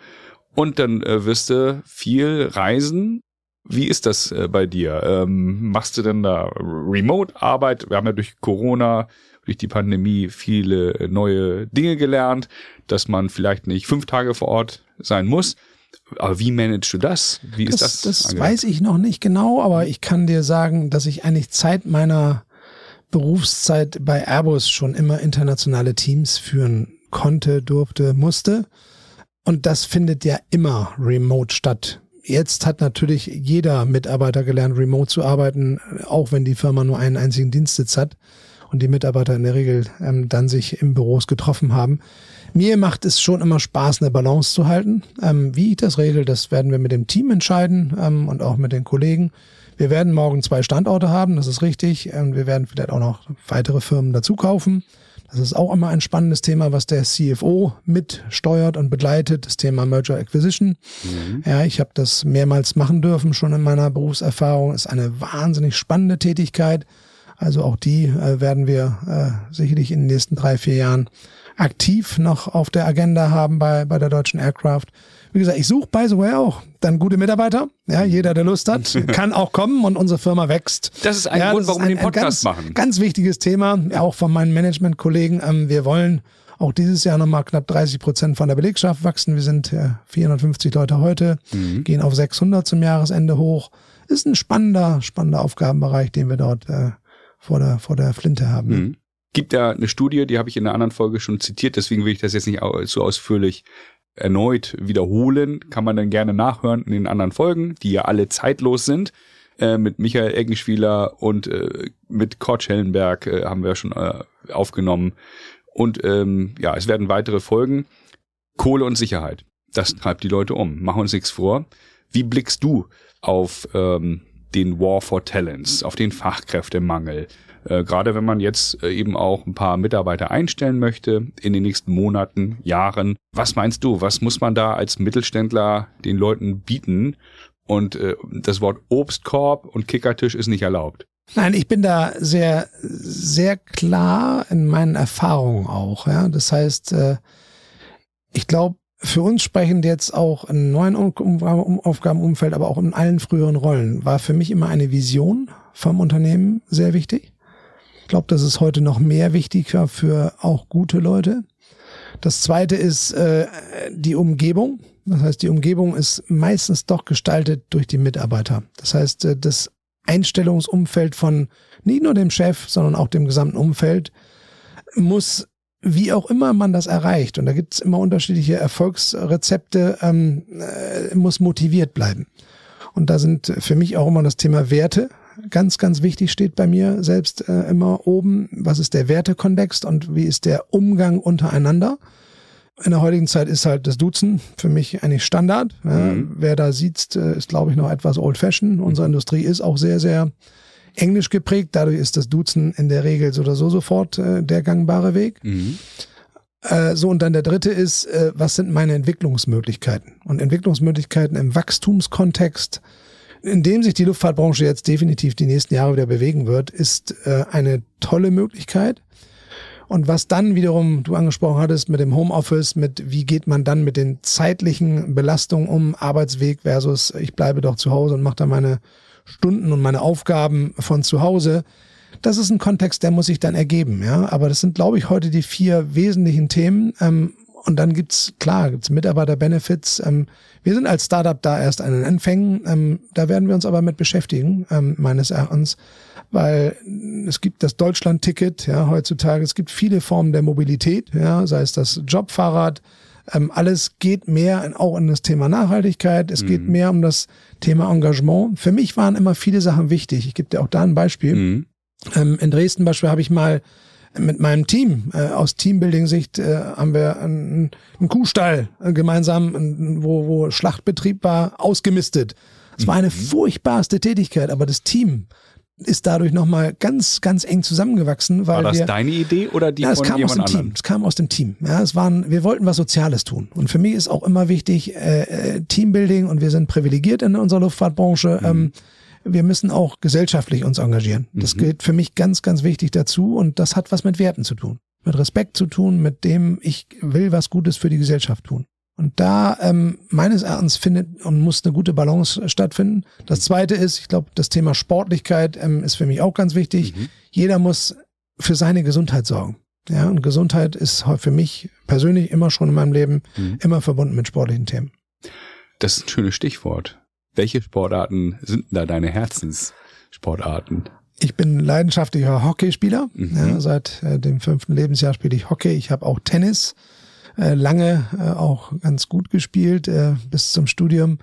Und dann äh, wirst du viel reisen. Wie ist das äh, bei dir? Ähm, machst du denn da Remote-Arbeit? Wir haben ja durch Corona, durch die Pandemie viele neue Dinge gelernt, dass man vielleicht nicht fünf Tage vor Ort sein muss. Aber wie managst du das? Wie das, ist das? Das weiß ich noch nicht genau, aber ich kann dir sagen, dass ich eigentlich Zeit meiner Berufszeit bei Airbus schon immer internationale Teams führen konnte, durfte, musste. Und das findet ja immer remote statt. Jetzt hat natürlich jeder Mitarbeiter gelernt, remote zu arbeiten, auch wenn die Firma nur einen einzigen Dienstsitz hat und die Mitarbeiter in der Regel ähm, dann sich im Büros getroffen haben. Mir macht es schon immer Spaß, eine Balance zu halten. Ähm, wie ich das regel, das werden wir mit dem Team entscheiden ähm, und auch mit den Kollegen. Wir werden morgen zwei Standorte haben, das ist richtig. Und wir werden vielleicht auch noch weitere Firmen dazu kaufen. Das ist auch immer ein spannendes Thema, was der CFO mitsteuert und begleitet, das Thema Merger Acquisition. Mhm. Ja, ich habe das mehrmals machen dürfen, schon in meiner Berufserfahrung. Ist eine wahnsinnig spannende Tätigkeit. Also auch die äh, werden wir äh, sicherlich in den nächsten drei, vier Jahren aktiv noch auf der Agenda haben bei, bei der deutschen Aircraft. Wie gesagt, ich suche by the way auch dann gute Mitarbeiter. Ja, jeder, der Lust hat, <laughs> kann auch kommen und unsere Firma wächst. Das ist ein ja, Grund, warum wir den Podcast ganz, machen. Ganz wichtiges Thema, ja, auch von meinen Management-Kollegen. Ähm, wir wollen auch dieses Jahr nochmal knapp 30 Prozent von der Belegschaft wachsen. Wir sind äh, 450 Leute heute, mhm. gehen auf 600 zum Jahresende hoch. Ist ein spannender, spannender Aufgabenbereich, den wir dort äh, vor, der, vor der Flinte haben. Mhm gibt da eine Studie, die habe ich in einer anderen Folge schon zitiert, deswegen will ich das jetzt nicht so ausführlich erneut wiederholen. Kann man dann gerne nachhören in den anderen Folgen, die ja alle zeitlos sind. Äh, mit Michael Eggenspieler und äh, mit Kurt Schellenberg äh, haben wir schon äh, aufgenommen. Und ähm, ja, es werden weitere Folgen. Kohle und Sicherheit. Das treibt die Leute um. Machen uns nichts vor. Wie blickst du auf ähm, den War for Talents, auf den Fachkräftemangel? Äh, gerade wenn man jetzt äh, eben auch ein paar Mitarbeiter einstellen möchte in den nächsten Monaten, Jahren. Was meinst du, was muss man da als Mittelständler den Leuten bieten? Und äh, das Wort Obstkorb und Kickertisch ist nicht erlaubt. Nein, ich bin da sehr, sehr klar in meinen Erfahrungen auch. Ja, das heißt, äh, ich glaube, für uns sprechend jetzt auch in neuen Aufgabenumfeld, aber auch in allen früheren Rollen, war für mich immer eine Vision vom Unternehmen sehr wichtig glaube, das ist heute noch mehr wichtiger für auch gute Leute. Das zweite ist äh, die Umgebung. Das heißt, die Umgebung ist meistens doch gestaltet durch die Mitarbeiter. Das heißt, äh, das Einstellungsumfeld von nicht nur dem Chef, sondern auch dem gesamten Umfeld muss, wie auch immer man das erreicht, und da gibt es immer unterschiedliche Erfolgsrezepte, ähm, äh, muss motiviert bleiben. Und da sind für mich auch immer das Thema Werte ganz, ganz wichtig, steht bei mir selbst äh, immer oben. Was ist der Wertekontext und wie ist der Umgang untereinander? In der heutigen Zeit ist halt das Duzen für mich eigentlich Standard. Mhm. wer da sieht, äh, ist, glaube ich, noch etwas old-fashioned. Unsere Industrie ist auch sehr, sehr englisch geprägt. Dadurch ist das Duzen in der Regel so oder so sofort äh, der gangbare Weg. Mhm. Äh, so, und dann der dritte ist, äh, was sind meine Entwicklungsmöglichkeiten? Und Entwicklungsmöglichkeiten im Wachstumskontext, in dem sich die Luftfahrtbranche jetzt definitiv die nächsten Jahre wieder bewegen wird, ist äh, eine tolle Möglichkeit. Und was dann wiederum du angesprochen hattest mit dem Homeoffice, mit wie geht man dann mit den zeitlichen Belastungen um, Arbeitsweg versus ich bleibe doch zu Hause und mache da meine Stunden und meine Aufgaben von zu Hause. Das ist ein Kontext, der muss sich dann ergeben, ja. Aber das sind, glaube ich, heute die vier wesentlichen Themen. Ähm, und dann gibt's klar, gibt's Mitarbeiter-Benefits. Ähm, wir sind als Startup da erst an den Anfängen. Ähm, da werden wir uns aber mit beschäftigen, ähm, meines Erachtens weil es gibt das Deutschland-Ticket, ja, heutzutage. Es gibt viele Formen der Mobilität, ja, sei es das Jobfahrrad. Ähm, alles geht mehr in, auch in das Thema Nachhaltigkeit. Es mhm. geht mehr um das Thema Engagement. Für mich waren immer viele Sachen wichtig. Ich gebe dir auch da ein Beispiel. Mhm. Ähm, in Dresden Beispiel habe ich mal mit meinem Team äh, aus Teambuilding-Sicht äh, haben wir einen, einen Kuhstall äh, gemeinsam, wo, wo Schlachtbetrieb war, ausgemistet. Es war eine mhm. furchtbarste Tätigkeit, aber das Team ist dadurch nochmal ganz, ganz eng zusammengewachsen. Weil War das wir, deine Idee oder die ja, von es kam jemand aus dem anderen? Team. Es kam aus dem Team. Ja, es waren, wir wollten was Soziales tun. Und für mich ist auch immer wichtig äh, äh Teambuilding und wir sind privilegiert in unserer Luftfahrtbranche. Mhm. Ähm, wir müssen auch gesellschaftlich uns engagieren. Das mhm. gilt für mich ganz, ganz wichtig dazu und das hat was mit Werten zu tun. Mit Respekt zu tun, mit dem ich will was Gutes für die Gesellschaft tun. Und da ähm, meines Erachtens findet und muss eine gute Balance stattfinden. Das Zweite ist, ich glaube, das Thema Sportlichkeit ähm, ist für mich auch ganz wichtig. Mhm. Jeder muss für seine Gesundheit sorgen. Ja, und Gesundheit ist für mich persönlich immer schon in meinem Leben mhm. immer verbunden mit sportlichen Themen. Das ist ein schönes Stichwort. Welche Sportarten sind da deine Herzenssportarten? Ich bin leidenschaftlicher Hockeyspieler. Mhm. Ja, seit äh, dem fünften Lebensjahr spiele ich Hockey. Ich habe auch Tennis äh, lange äh, auch ganz gut gespielt äh, bis zum Studium.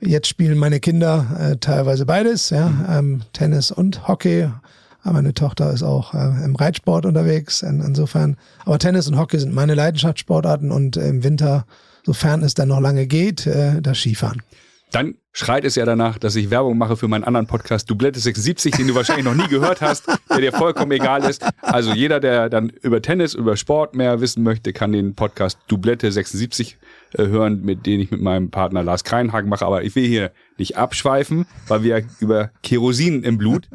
Jetzt spielen meine Kinder äh, teilweise beides, ja, mhm. ähm, Tennis und Hockey. Aber meine Tochter ist auch äh, im Reitsport unterwegs. In, insofern, aber Tennis und Hockey sind meine Leidenschaftssportarten und im Winter, sofern es dann noch lange geht, äh, das Skifahren. Dann schreit es ja danach, dass ich Werbung mache für meinen anderen Podcast Dublette 76, den du wahrscheinlich noch nie gehört hast, der dir vollkommen egal ist. Also jeder, der dann über Tennis, über Sport mehr wissen möchte, kann den Podcast Dublette 76 äh, hören, mit dem ich mit meinem Partner Lars Kreinhagen mache. Aber ich will hier nicht abschweifen, weil wir über Kerosin im Blut,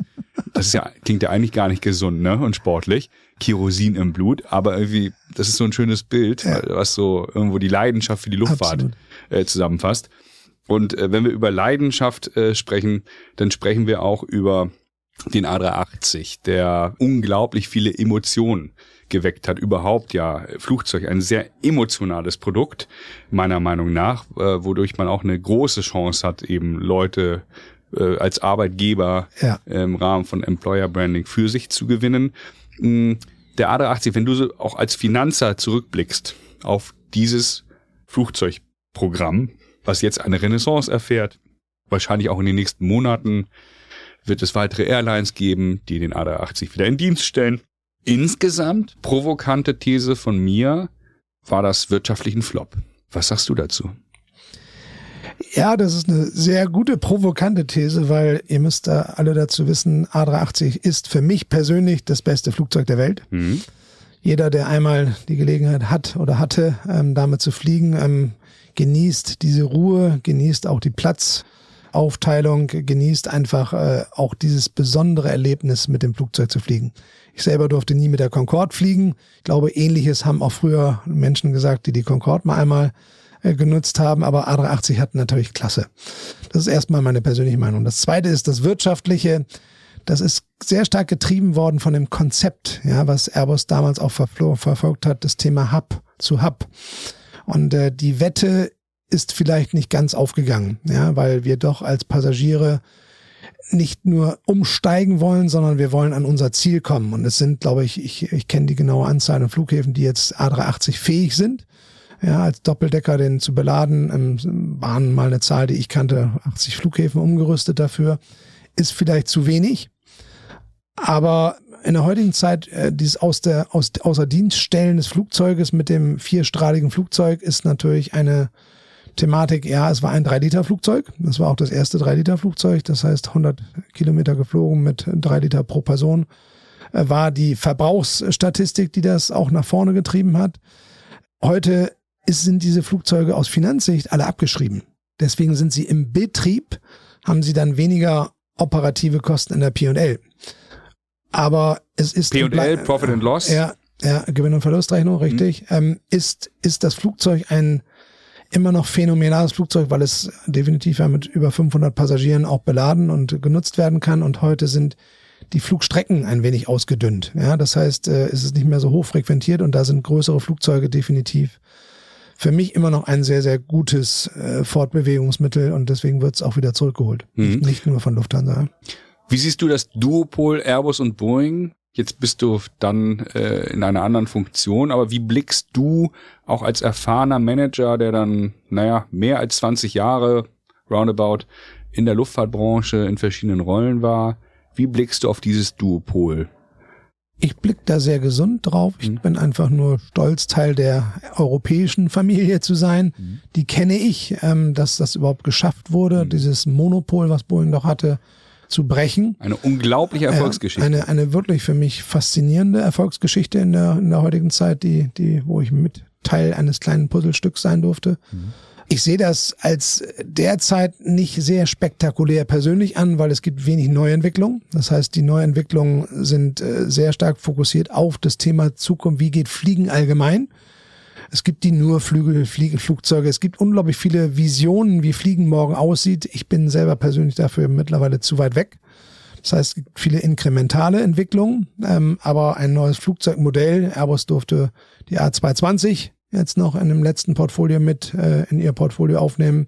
das ist ja, klingt ja eigentlich gar nicht gesund, ne, und sportlich. Kerosin im Blut, aber irgendwie, das ist so ein schönes Bild, ja. was so irgendwo die Leidenschaft für die Luftfahrt äh, zusammenfasst. Und äh, wenn wir über Leidenschaft äh, sprechen, dann sprechen wir auch über den A380, der unglaublich viele Emotionen geweckt hat. Überhaupt ja, Flugzeug, ein sehr emotionales Produkt, meiner Meinung nach, äh, wodurch man auch eine große Chance hat, eben Leute äh, als Arbeitgeber ja. im Rahmen von Employer Branding für sich zu gewinnen. Hm, der A380, wenn du so auch als Finanzer zurückblickst auf dieses Flugzeugprogramm, was jetzt eine Renaissance erfährt. Wahrscheinlich auch in den nächsten Monaten wird es weitere Airlines geben, die den A380 wieder in Dienst stellen. Insgesamt, provokante These von mir, war das wirtschaftlich ein Flop. Was sagst du dazu? Ja, das ist eine sehr gute, provokante These, weil ihr müsst da alle dazu wissen, A380 ist für mich persönlich das beste Flugzeug der Welt. Mhm. Jeder, der einmal die Gelegenheit hat oder hatte, ähm, damit zu fliegen, ähm, genießt diese Ruhe, genießt auch die Platzaufteilung, genießt einfach äh, auch dieses besondere Erlebnis, mit dem Flugzeug zu fliegen. Ich selber durfte nie mit der Concorde fliegen. Ich glaube, ähnliches haben auch früher Menschen gesagt, die die Concorde mal einmal äh, genutzt haben, aber A380 hat natürlich klasse. Das ist erstmal meine persönliche Meinung. Das zweite ist das wirtschaftliche. Das ist sehr stark getrieben worden von dem Konzept, ja, was Airbus damals auch verfolgt hat, das Thema Hub zu Hub. Und äh, die Wette ist vielleicht nicht ganz aufgegangen, ja, weil wir doch als Passagiere nicht nur umsteigen wollen, sondern wir wollen an unser Ziel kommen. Und es sind, glaube ich, ich, ich kenne die genaue Anzahl an Flughäfen, die jetzt A380 fähig sind. ja, als Doppeldecker den zu beladen, ähm, waren mal eine Zahl, die ich kannte, 80 Flughäfen umgerüstet dafür, ist vielleicht zu wenig. Aber in der heutigen Zeit, äh, dieses aus der, aus, außer Dienststellen des Flugzeuges mit dem vierstrahligen Flugzeug ist natürlich eine Thematik, ja, es war ein 3-Liter-Flugzeug. Das war auch das erste 3-Liter-Flugzeug. Das heißt, 100 Kilometer geflogen mit 3 Liter pro Person äh, war die Verbrauchsstatistik, die das auch nach vorne getrieben hat. Heute ist, sind diese Flugzeuge aus Finanzsicht alle abgeschrieben. Deswegen sind sie im Betrieb, haben sie dann weniger operative Kosten in der P&L. Aber es ist P&L, Profit and Loss. Ja, ja, Gewinn- und Verlustrechnung, richtig. Mhm. Ähm, ist, ist das Flugzeug ein immer noch phänomenales Flugzeug, weil es definitiv ja mit über 500 Passagieren auch beladen und genutzt werden kann. Und heute sind die Flugstrecken ein wenig ausgedünnt. Ja, das heißt, äh, es ist nicht mehr so hoch frequentiert und da sind größere Flugzeuge definitiv für mich immer noch ein sehr, sehr gutes äh, Fortbewegungsmittel und deswegen wird es auch wieder zurückgeholt. Mhm. Nicht, nicht nur von Lufthansa. Wie siehst du das Duopol Airbus und Boeing? Jetzt bist du dann äh, in einer anderen Funktion, aber wie blickst du auch als erfahrener Manager, der dann, naja, mehr als 20 Jahre roundabout in der Luftfahrtbranche in verschiedenen Rollen war, wie blickst du auf dieses Duopol? Ich blick da sehr gesund drauf. Ich mhm. bin einfach nur stolz, Teil der europäischen Familie zu sein. Mhm. Die kenne ich, ähm, dass das überhaupt geschafft wurde, mhm. dieses Monopol, was Boeing doch hatte, zu brechen. Eine unglaubliche Erfolgsgeschichte. Äh, eine, eine wirklich für mich faszinierende Erfolgsgeschichte in der, in der heutigen Zeit, die, die, wo ich mit Teil eines kleinen Puzzlestücks sein durfte. Mhm. Ich sehe das als derzeit nicht sehr spektakulär persönlich an, weil es gibt wenig Neuentwicklung. Das heißt, die Neuentwicklungen sind äh, sehr stark fokussiert auf das Thema Zukunft. Wie geht Fliegen allgemein? Es gibt die nur Flügel, Fliege, Flugzeuge. Es gibt unglaublich viele Visionen, wie Fliegen morgen aussieht. Ich bin selber persönlich dafür mittlerweile zu weit weg. Das heißt, es gibt viele inkrementale Entwicklungen, ähm, aber ein neues Flugzeugmodell, Airbus durfte die A220 jetzt noch in dem letzten Portfolio mit äh, in ihr Portfolio aufnehmen,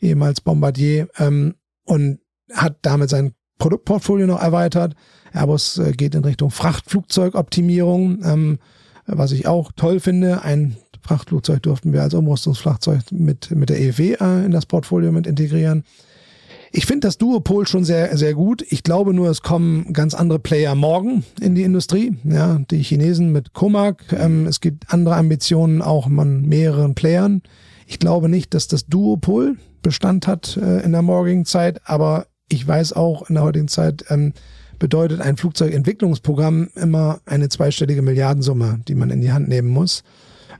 ehemals Bombardier, ähm, und hat damit sein Produktportfolio noch erweitert. Airbus äh, geht in Richtung Frachtflugzeugoptimierung, ähm, was ich auch toll finde. Ein Frachtflugzeug durften wir als Umrüstungsflugzeug mit, mit der EW äh, in das Portfolio mit integrieren. Ich finde das Duopol schon sehr, sehr gut. Ich glaube nur, es kommen ganz andere Player morgen in die Industrie. Ja, die Chinesen mit Comac. Ähm, es gibt andere Ambitionen auch an mehreren Playern. Ich glaube nicht, dass das Duopol Bestand hat äh, in der morgigen Zeit, aber ich weiß auch in der heutigen Zeit, ähm, bedeutet ein Flugzeugentwicklungsprogramm immer eine zweistellige Milliardensumme, die man in die Hand nehmen muss.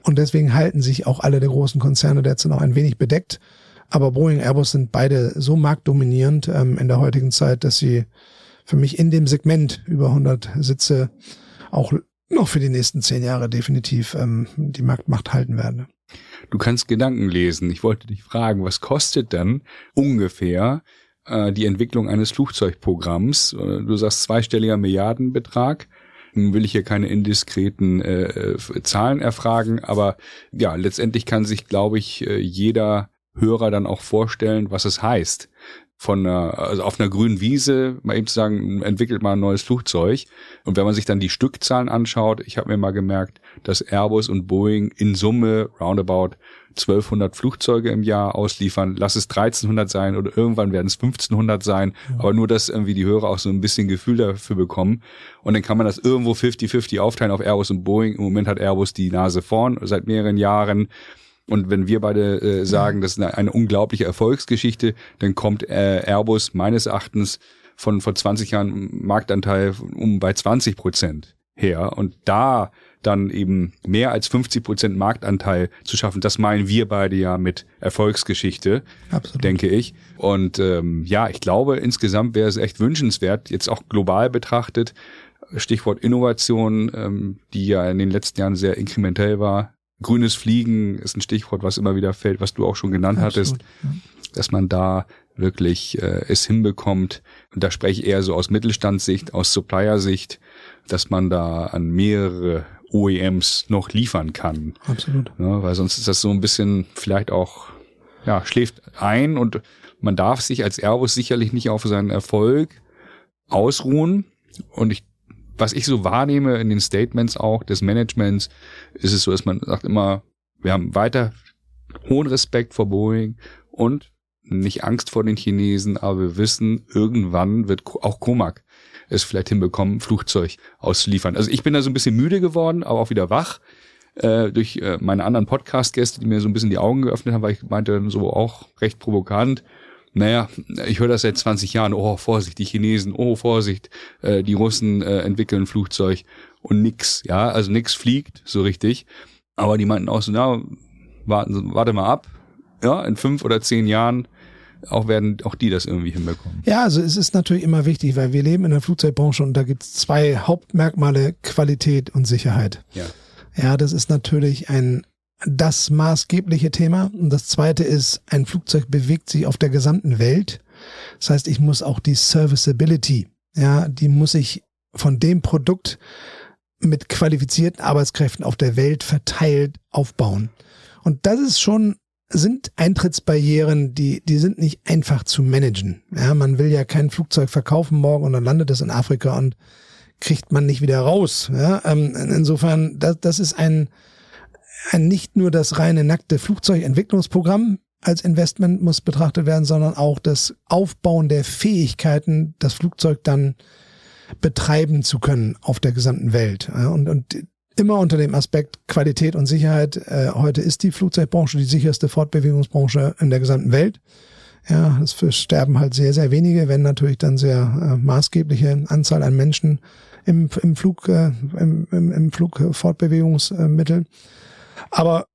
Und deswegen halten sich auch alle der großen Konzerne derzeit noch ein wenig bedeckt. Aber Boeing Airbus sind beide so marktdominierend ähm, in der heutigen Zeit, dass sie für mich in dem Segment über 100 Sitze auch noch für die nächsten zehn Jahre definitiv ähm, die Marktmacht halten werden. Du kannst Gedanken lesen. Ich wollte dich fragen, was kostet denn ungefähr äh, die Entwicklung eines Flugzeugprogramms? Äh, du sagst zweistelliger Milliardenbetrag. Nun will ich hier keine indiskreten äh, äh Zahlen erfragen, aber ja, letztendlich kann sich, glaube ich, äh, jeder Hörer dann auch vorstellen, was es heißt. Von einer, also auf einer grünen Wiese mal eben zu sagen, entwickelt mal ein neues Flugzeug. Und wenn man sich dann die Stückzahlen anschaut, ich habe mir mal gemerkt, dass Airbus und Boeing in Summe roundabout 1200 Flugzeuge im Jahr ausliefern. Lass es 1300 sein oder irgendwann werden es 1500 sein. Ja. Aber nur, dass irgendwie die Hörer auch so ein bisschen Gefühl dafür bekommen. Und dann kann man das irgendwo 50-50 aufteilen auf Airbus und Boeing. Im Moment hat Airbus die Nase vorn seit mehreren Jahren. Und wenn wir beide äh, sagen, das ist eine, eine, unglaubliche Erfolgsgeschichte, dann kommt äh, Airbus meines Erachtens von vor 20 Jahren Marktanteil um bei 20 Prozent her. Und da dann eben mehr als 50 Prozent Marktanteil zu schaffen, das meinen wir beide ja mit Erfolgsgeschichte, Absolut. denke ich. Und ähm, ja, ich glaube, insgesamt wäre es echt wünschenswert, jetzt auch global betrachtet, Stichwort Innovation, ähm, die ja in den letzten Jahren sehr inkrementell war, grünes Fliegen ist ein Stichwort, was immer wieder fällt, was du auch schon genannt Absolut, hattest, ja. dass man da wirklich äh, es hinbekommt. Und da spreche ich eher so aus Mittelstandssicht, aus Supplier-Sicht, dass man da an mehrere OEMs noch liefern kann. Absolut. Ja, weil sonst ist das so ein bisschen vielleicht auch, ja, schläft ein und man darf sich als Airbus sicherlich nicht auf seinen Erfolg ausruhen. Und ich was ich so wahrnehme in den Statements auch des Managements, ist es so, dass man sagt immer, Wir haben weiter hohen Respekt vor Boeing und nicht Angst vor den Chinesen, aber wir wissen, irgendwann wird auch Comac es vielleicht hinbekommen, Flugzeug auszuliefern. Also ich bin da so ein bisschen müde geworden, aber auch wieder wach äh, durch äh, meine anderen Podcast-Gäste, die mir so ein bisschen die Augen geöffnet haben, weil ich meinte so auch recht provokant, naja, ich höre das seit 20 Jahren, oh Vorsicht, die Chinesen, oh Vorsicht, äh, die Russen äh, entwickeln Flugzeug und nix, ja, also nix fliegt so richtig. Aber die meinten auch so, na, warten, warte mal ab, ja, in fünf oder zehn Jahren auch werden auch die das irgendwie hinbekommen. Ja, also es ist natürlich immer wichtig, weil wir leben in der Flugzeugbranche und da gibt es zwei Hauptmerkmale, Qualität und Sicherheit. Ja. Ja, das ist natürlich ein das maßgebliche Thema. Und das zweite ist, ein Flugzeug bewegt sich auf der gesamten Welt. Das heißt, ich muss auch die Serviceability, ja, die muss ich von dem Produkt mit qualifizierten Arbeitskräften auf der Welt verteilt aufbauen. Und das ist schon sind Eintrittsbarrieren, die, die sind nicht einfach zu managen. Ja, man will ja kein Flugzeug verkaufen morgen und dann landet es in Afrika und kriegt man nicht wieder raus. Ja, ähm, insofern, das, das ist ein, ein nicht nur das reine nackte Flugzeugentwicklungsprogramm als Investment muss betrachtet werden, sondern auch das Aufbauen der Fähigkeiten, das Flugzeug dann betreiben zu können auf der gesamten Welt. Und, und immer unter dem Aspekt Qualität und Sicherheit. Äh, heute ist die Flugzeugbranche die sicherste Fortbewegungsbranche in der gesamten Welt. Ja, es sterben halt sehr, sehr wenige, wenn natürlich dann sehr äh, maßgebliche Anzahl an Menschen im, im Flug, äh, im, im, im Flugfortbewegungsmittel. Aber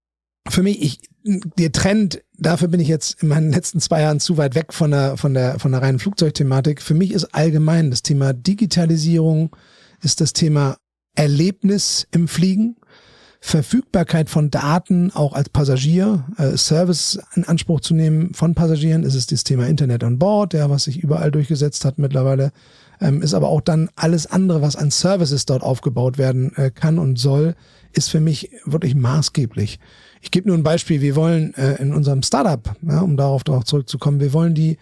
für mich, ich, der Trend, dafür bin ich jetzt in meinen letzten zwei Jahren zu weit weg von der, von der, von der reinen Flugzeugthematik. Für mich ist allgemein das Thema Digitalisierung, ist das Thema Erlebnis im Fliegen, Verfügbarkeit von Daten auch als Passagier, äh, Service in Anspruch zu nehmen von Passagieren, ist es das Thema Internet on Board, ja, was sich überall durchgesetzt hat mittlerweile, ähm, ist aber auch dann alles andere, was an Services dort aufgebaut werden äh, kann und soll, ist für mich wirklich maßgeblich. Ich gebe nur ein Beispiel, wir wollen äh, in unserem Startup, ja, um darauf, darauf zurückzukommen, wir wollen die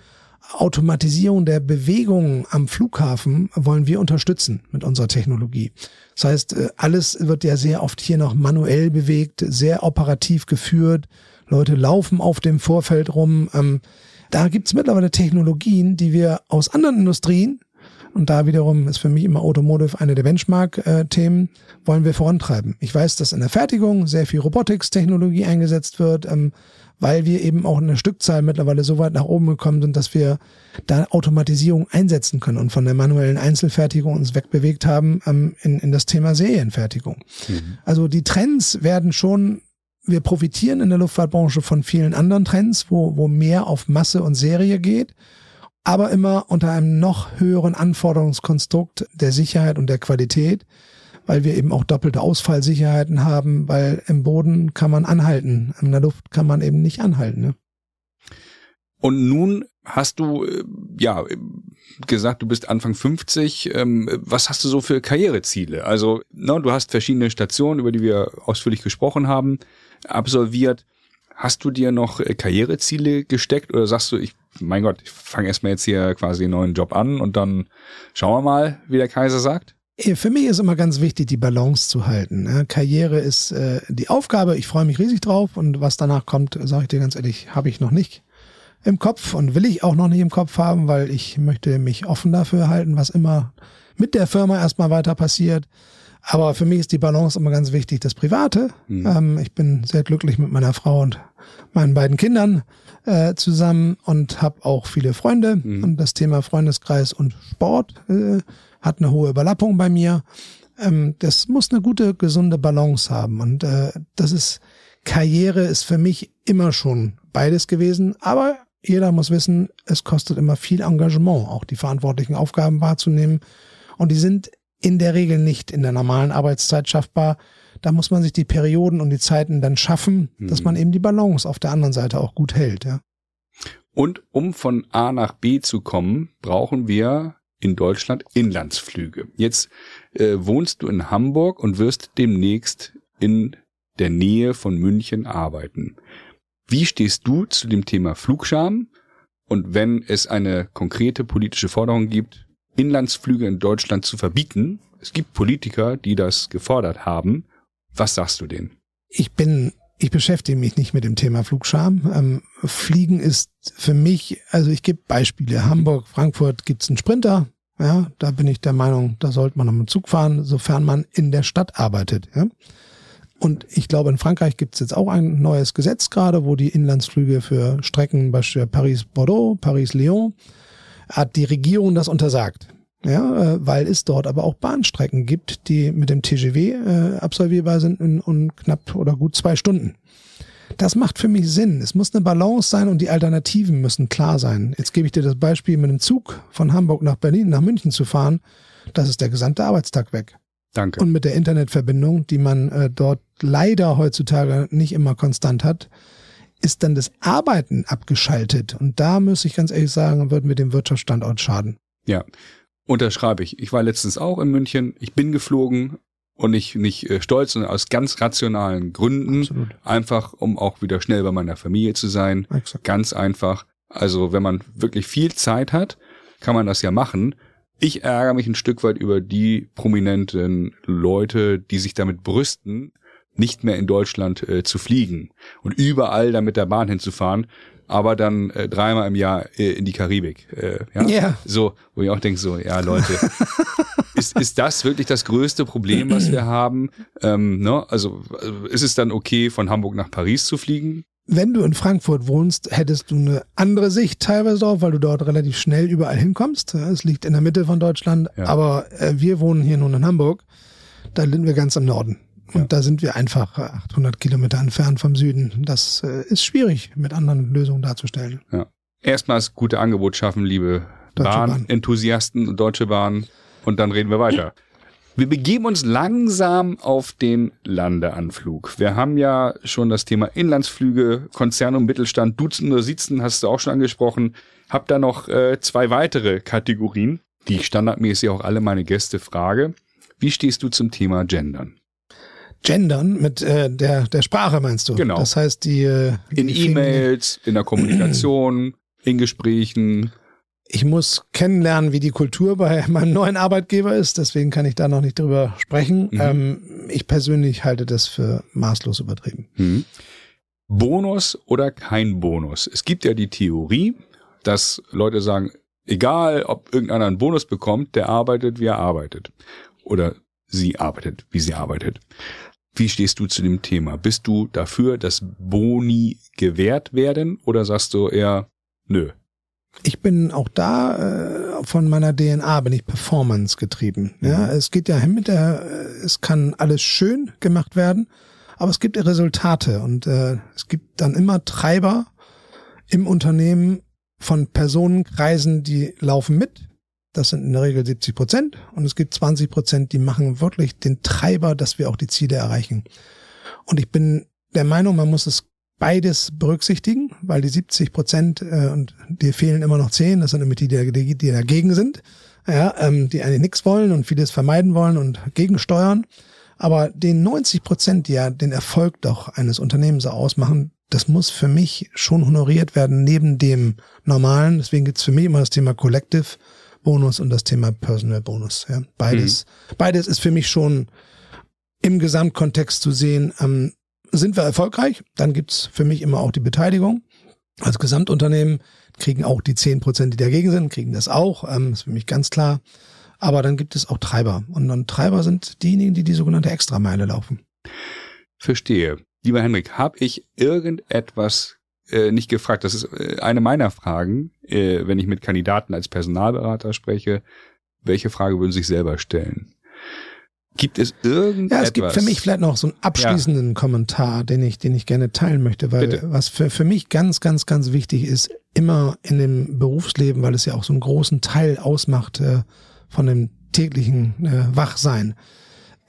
Automatisierung der Bewegung am Flughafen wollen wir unterstützen mit unserer Technologie. Das heißt, äh, alles wird ja sehr oft hier noch manuell bewegt, sehr operativ geführt. Leute laufen auf dem Vorfeld rum. Ähm, da gibt's mittlerweile Technologien, die wir aus anderen Industrien, und da wiederum ist für mich immer Automotive eine der Benchmark-Themen, wollen wir vorantreiben. Ich weiß, dass in der Fertigung sehr viel Robotics-Technologie eingesetzt wird. Ähm, weil wir eben auch in der Stückzahl mittlerweile so weit nach oben gekommen sind, dass wir da Automatisierung einsetzen können und von der manuellen Einzelfertigung uns wegbewegt haben ähm, in, in das Thema Serienfertigung. Mhm. Also die Trends werden schon wir profitieren in der Luftfahrtbranche von vielen anderen Trends, wo, wo mehr auf Masse und Serie geht, aber immer unter einem noch höheren Anforderungskonstrukt der Sicherheit und der Qualität, weil wir eben auch doppelte Ausfallsicherheiten haben, weil im Boden kann man anhalten, in der Luft kann man eben nicht anhalten. Ne? Und nun hast du äh, ja gesagt, du bist Anfang 50. Ähm, was hast du so für Karriereziele? Also, ne, du hast verschiedene Stationen, über die wir ausführlich gesprochen haben, absolviert. Hast du dir noch äh, Karriereziele gesteckt oder sagst du, ich, mein Gott, ich fange erstmal jetzt hier quasi einen neuen Job an und dann schauen wir mal, wie der Kaiser sagt? Äh, für mich ist immer ganz wichtig, die Balance zu halten. Ne? Karriere ist äh, die Aufgabe, ich freue mich riesig drauf und was danach kommt, sage ich dir ganz ehrlich, habe ich noch nicht im Kopf und will ich auch noch nicht im Kopf haben, weil ich möchte mich offen dafür halten, was immer mit der Firma erstmal weiter passiert. Aber für mich ist die Balance immer ganz wichtig, das Private. Mhm. Ähm, ich bin sehr glücklich mit meiner Frau und meinen beiden Kindern äh, zusammen und habe auch viele Freunde. Mhm. Und das Thema Freundeskreis und Sport äh, hat eine hohe Überlappung bei mir. Ähm, das muss eine gute, gesunde Balance haben. Und äh, das ist, Karriere ist für mich immer schon beides gewesen. Aber jeder muss wissen, es kostet immer viel Engagement, auch die verantwortlichen Aufgaben wahrzunehmen. Und die sind in der Regel nicht in der normalen Arbeitszeit schaffbar. Da muss man sich die Perioden und die Zeiten dann schaffen, mhm. dass man eben die Balance auf der anderen Seite auch gut hält. Ja. Und um von A nach B zu kommen, brauchen wir in Deutschland Inlandsflüge. Jetzt äh, wohnst du in Hamburg und wirst demnächst in der Nähe von München arbeiten. Wie stehst du zu dem Thema Flugscham? Und wenn es eine konkrete politische Forderung gibt, Inlandsflüge in Deutschland zu verbieten, es gibt Politiker, die das gefordert haben, was sagst du denen? Ich bin ich beschäftige mich nicht mit dem Thema Flugscham. Ähm, Fliegen ist für mich, also ich gebe Beispiele. Hamburg, Frankfurt gibt's einen Sprinter. Ja, da bin ich der Meinung, da sollte man noch mit Zug fahren, sofern man in der Stadt arbeitet. Ja. Und ich glaube, in Frankreich gibt's jetzt auch ein neues Gesetz gerade, wo die Inlandsflüge für Strecken, beispielsweise Paris-Bordeaux, Paris-Lyon, hat die Regierung das untersagt. Ja, äh, weil es dort aber auch Bahnstrecken gibt, die mit dem TGW äh, absolvierbar sind in, in knapp oder gut zwei Stunden. Das macht für mich Sinn. Es muss eine Balance sein und die Alternativen müssen klar sein. Jetzt gebe ich dir das Beispiel, mit dem Zug von Hamburg nach Berlin, nach München zu fahren. Das ist der gesamte Arbeitstag weg. Danke. Und mit der Internetverbindung, die man äh, dort leider heutzutage nicht immer konstant hat, ist dann das Arbeiten abgeschaltet. Und da muss ich ganz ehrlich sagen, wird mit dem Wirtschaftsstandort schaden. Ja, unterschreibe ich. Ich war letztens auch in München. Ich bin geflogen und nicht, nicht äh, stolz, sondern aus ganz rationalen Gründen. Absolut. Einfach, um auch wieder schnell bei meiner Familie zu sein. Exakt. Ganz einfach. Also, wenn man wirklich viel Zeit hat, kann man das ja machen. Ich ärgere mich ein Stück weit über die prominenten Leute, die sich damit brüsten, nicht mehr in Deutschland äh, zu fliegen und überall da mit der Bahn hinzufahren, aber dann äh, dreimal im Jahr äh, in die Karibik. Äh, ja? Ja. So, wo ich auch denke, so, ja, Leute, <laughs> ist, ist das wirklich das größte Problem, was wir haben? Ähm, ne? Also ist es dann okay, von Hamburg nach Paris zu fliegen? Wenn du in Frankfurt wohnst, hättest du eine andere Sicht teilweise drauf, weil du dort relativ schnell überall hinkommst. Es liegt in der Mitte von Deutschland, Ja. aber äh, wir wohnen hier nun in Hamburg. Da sind wir ganz im Norden. Und Ja. da sind wir einfach äh, 800 Kilometer entfernt vom Süden. Das äh, ist schwierig mit anderen Lösungen darzustellen. Erstmals gute Angebot schaffen, liebe Bahn. Bahnenthusiasten und Deutsche Bahn. Und dann reden wir weiter. Wir begeben uns langsam auf den Landeanflug. Wir haben ja schon das Thema Inlandsflüge, Konzern und Mittelstand, Duzen oder Sitzen, hast du auch schon angesprochen. Hab da noch äh, zwei weitere Kategorien, die ich standardmäßig auch alle meine Gäste frage. Wie stehst du zum Thema Gendern? Gendern mit äh, der, der Sprache meinst du? Genau. Das heißt, die, äh, In E-Mails, in der Kommunikation, <clears throat> in Gesprächen. ich muss kennenlernen, wie die Kultur bei <laughs> meinem neuen Arbeitgeber ist, deswegen kann ich da noch nicht drüber sprechen. Mhm. Ähm, ich persönlich halte das für maßlos übertrieben. Hm. Bonus oder kein Bonus? Es gibt ja die Theorie, dass Leute sagen, egal ob irgendeiner einen Bonus bekommt, der arbeitet, wie er arbeitet. Oder sie arbeitet, wie sie arbeitet. Wie stehst du zu dem Thema? Bist du dafür, dass Boni gewährt werden oder sagst du eher, nö? Ich bin auch da äh, von meiner DNA bin ich Performance getrieben. Ja, es geht ja hin mit der, äh, es kann alles schön gemacht werden, aber es gibt Resultate und äh, es gibt dann immer Treiber im Unternehmen von Personenkreisen, die laufen mit. Das sind in der Regel 70 Prozent und es gibt 20 Prozent, die machen wirklich den Treiber, dass wir auch die Ziele erreichen. Und ich bin der Meinung, man muss es beides berücksichtigen, weil die 70 Prozent äh, und dir fehlen immer noch 10, das sind nämlich die, die, die, dagegen sind, ja, ähm, die eigentlich nichts wollen und vieles vermeiden wollen und gegensteuern. Aber den 90 Prozent, die ja den Erfolg doch eines Unternehmens ausmachen, das muss für mich schon honoriert werden neben dem normalen. Deswegen gibt's für mich immer das Thema Collective Bonus und das Thema Personal Bonus. Ja. Beides, beides ist für mich schon im Gesamtkontext zu sehen. Ähm, sind wir erfolgreich, dann gibt's für mich immer auch die Beteiligung. Als Gesamtunternehmen kriegen auch die 10 Prozent, die dagegen sind, kriegen das auch. Ähm, ist für mich ganz klar. Aber dann gibt es auch Treiber. Und dann Treiber sind diejenigen, die die sogenannte Extrameile laufen. Verstehe. Lieber Henrik, habe ich irgendetwas äh, nicht gefragt? Das ist äh, eine meiner Fragen, äh, wenn ich mit Kandidaten als Personalberater spreche. Welche Frage würden Sie sich selber stellen? Gibt es irgendetwas? Ja, es gibt für mich vielleicht noch so einen abschließenden Kommentar, den ich, den ich gerne teilen möchte, weil Bitte. was für, für mich ganz, ganz, ganz wichtig ist, immer in dem Berufsleben, weil es ja auch so einen großen Teil ausmacht äh, von dem täglichen äh, Wachsein.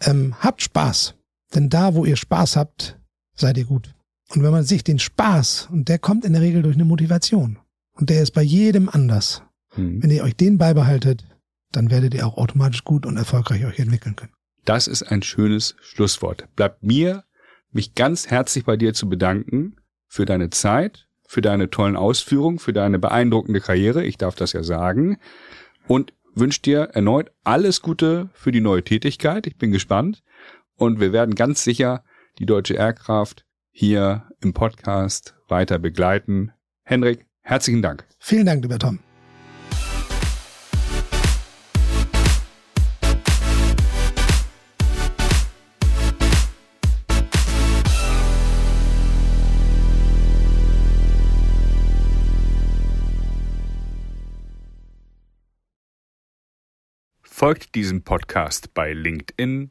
Ähm, habt Spaß. Denn da, wo ihr Spaß habt, seid ihr gut. Und wenn man sich den Spaß, und der kommt in der Regel durch eine Motivation, und der ist bei jedem anders. Hm. Wenn ihr euch den beibehaltet, dann werdet ihr auch automatisch gut und erfolgreich euch entwickeln können. Das ist ein schönes Schlusswort. Bleibt mir, mich ganz herzlich bei dir zu bedanken für deine Zeit, für deine tollen Ausführungen, für deine beeindruckende Karriere. Ich darf das ja sagen. Und wünsche dir erneut alles Gute für die neue Tätigkeit. Ich bin gespannt. Und wir werden ganz sicher die deutsche Aircraft hier im Podcast weiter begleiten. Henrik, herzlichen Dank. Vielen Dank, lieber Tom. Folgt diesem Podcast bei LinkedIn